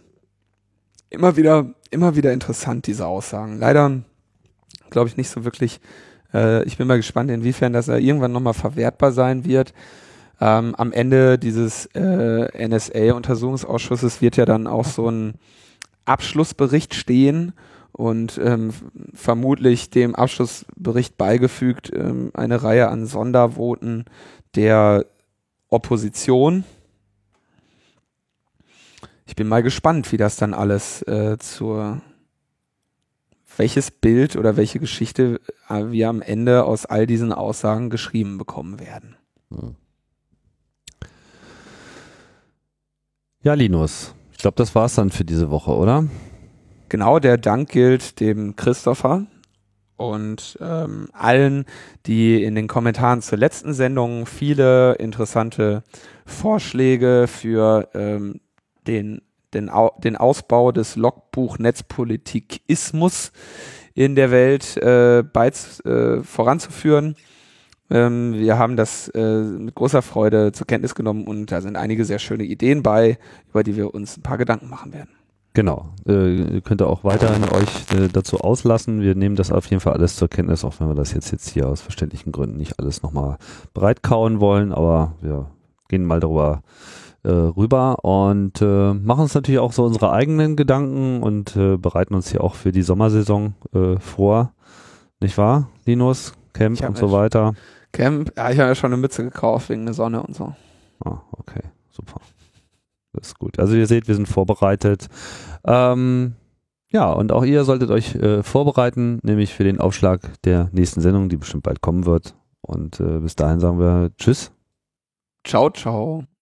Immer wieder, immer wieder interessant, diese Aussagen. Leider glaube ich nicht so wirklich. Äh, ich bin mal gespannt, inwiefern das irgendwann nochmal verwertbar sein wird. Ähm, am Ende dieses äh, NSA-Untersuchungsausschusses wird ja dann auch so ein Abschlussbericht stehen und ähm, vermutlich dem Abschlussbericht beigefügt ähm, eine Reihe an Sondervoten der Opposition. Ich bin mal gespannt, wie das dann alles äh, zur welches Bild oder welche Geschichte äh, wir am Ende aus all diesen Aussagen geschrieben bekommen werden. Ja, Linus, ich glaube, das war's dann für diese Woche, oder? Genau, der Dank gilt dem Christopher und ähm, allen, die in den Kommentaren zur letzten Sendung viele interessante Vorschläge für ähm, den, den, Au den Ausbau des Logbuch Netzpolitikismus in der Welt äh, äh, voranzuführen. Ähm, wir haben das äh, mit großer Freude zur Kenntnis genommen und da sind einige sehr schöne Ideen bei, über die wir uns ein paar Gedanken machen werden. Genau. Äh, könnt ihr auch weiterhin euch äh, dazu auslassen. Wir nehmen das auf jeden Fall alles zur Kenntnis, auch wenn wir das jetzt, jetzt hier aus verständlichen Gründen nicht alles nochmal breitkauen wollen, aber wir gehen mal darüber äh, rüber und äh, machen uns natürlich auch so unsere eigenen Gedanken und äh, bereiten uns hier auch für die Sommersaison äh, vor. Nicht wahr, Linus? Camp und so weiter. Camp, ja, ich habe ja schon eine Mütze gekauft wegen der Sonne und so. Ah, okay, super. Das ist gut. Also ihr seht, wir sind vorbereitet. Ähm, ja, und auch ihr solltet euch äh, vorbereiten, nämlich für den Aufschlag der nächsten Sendung, die bestimmt bald kommen wird. Und äh, bis dahin sagen wir Tschüss. Ciao, ciao.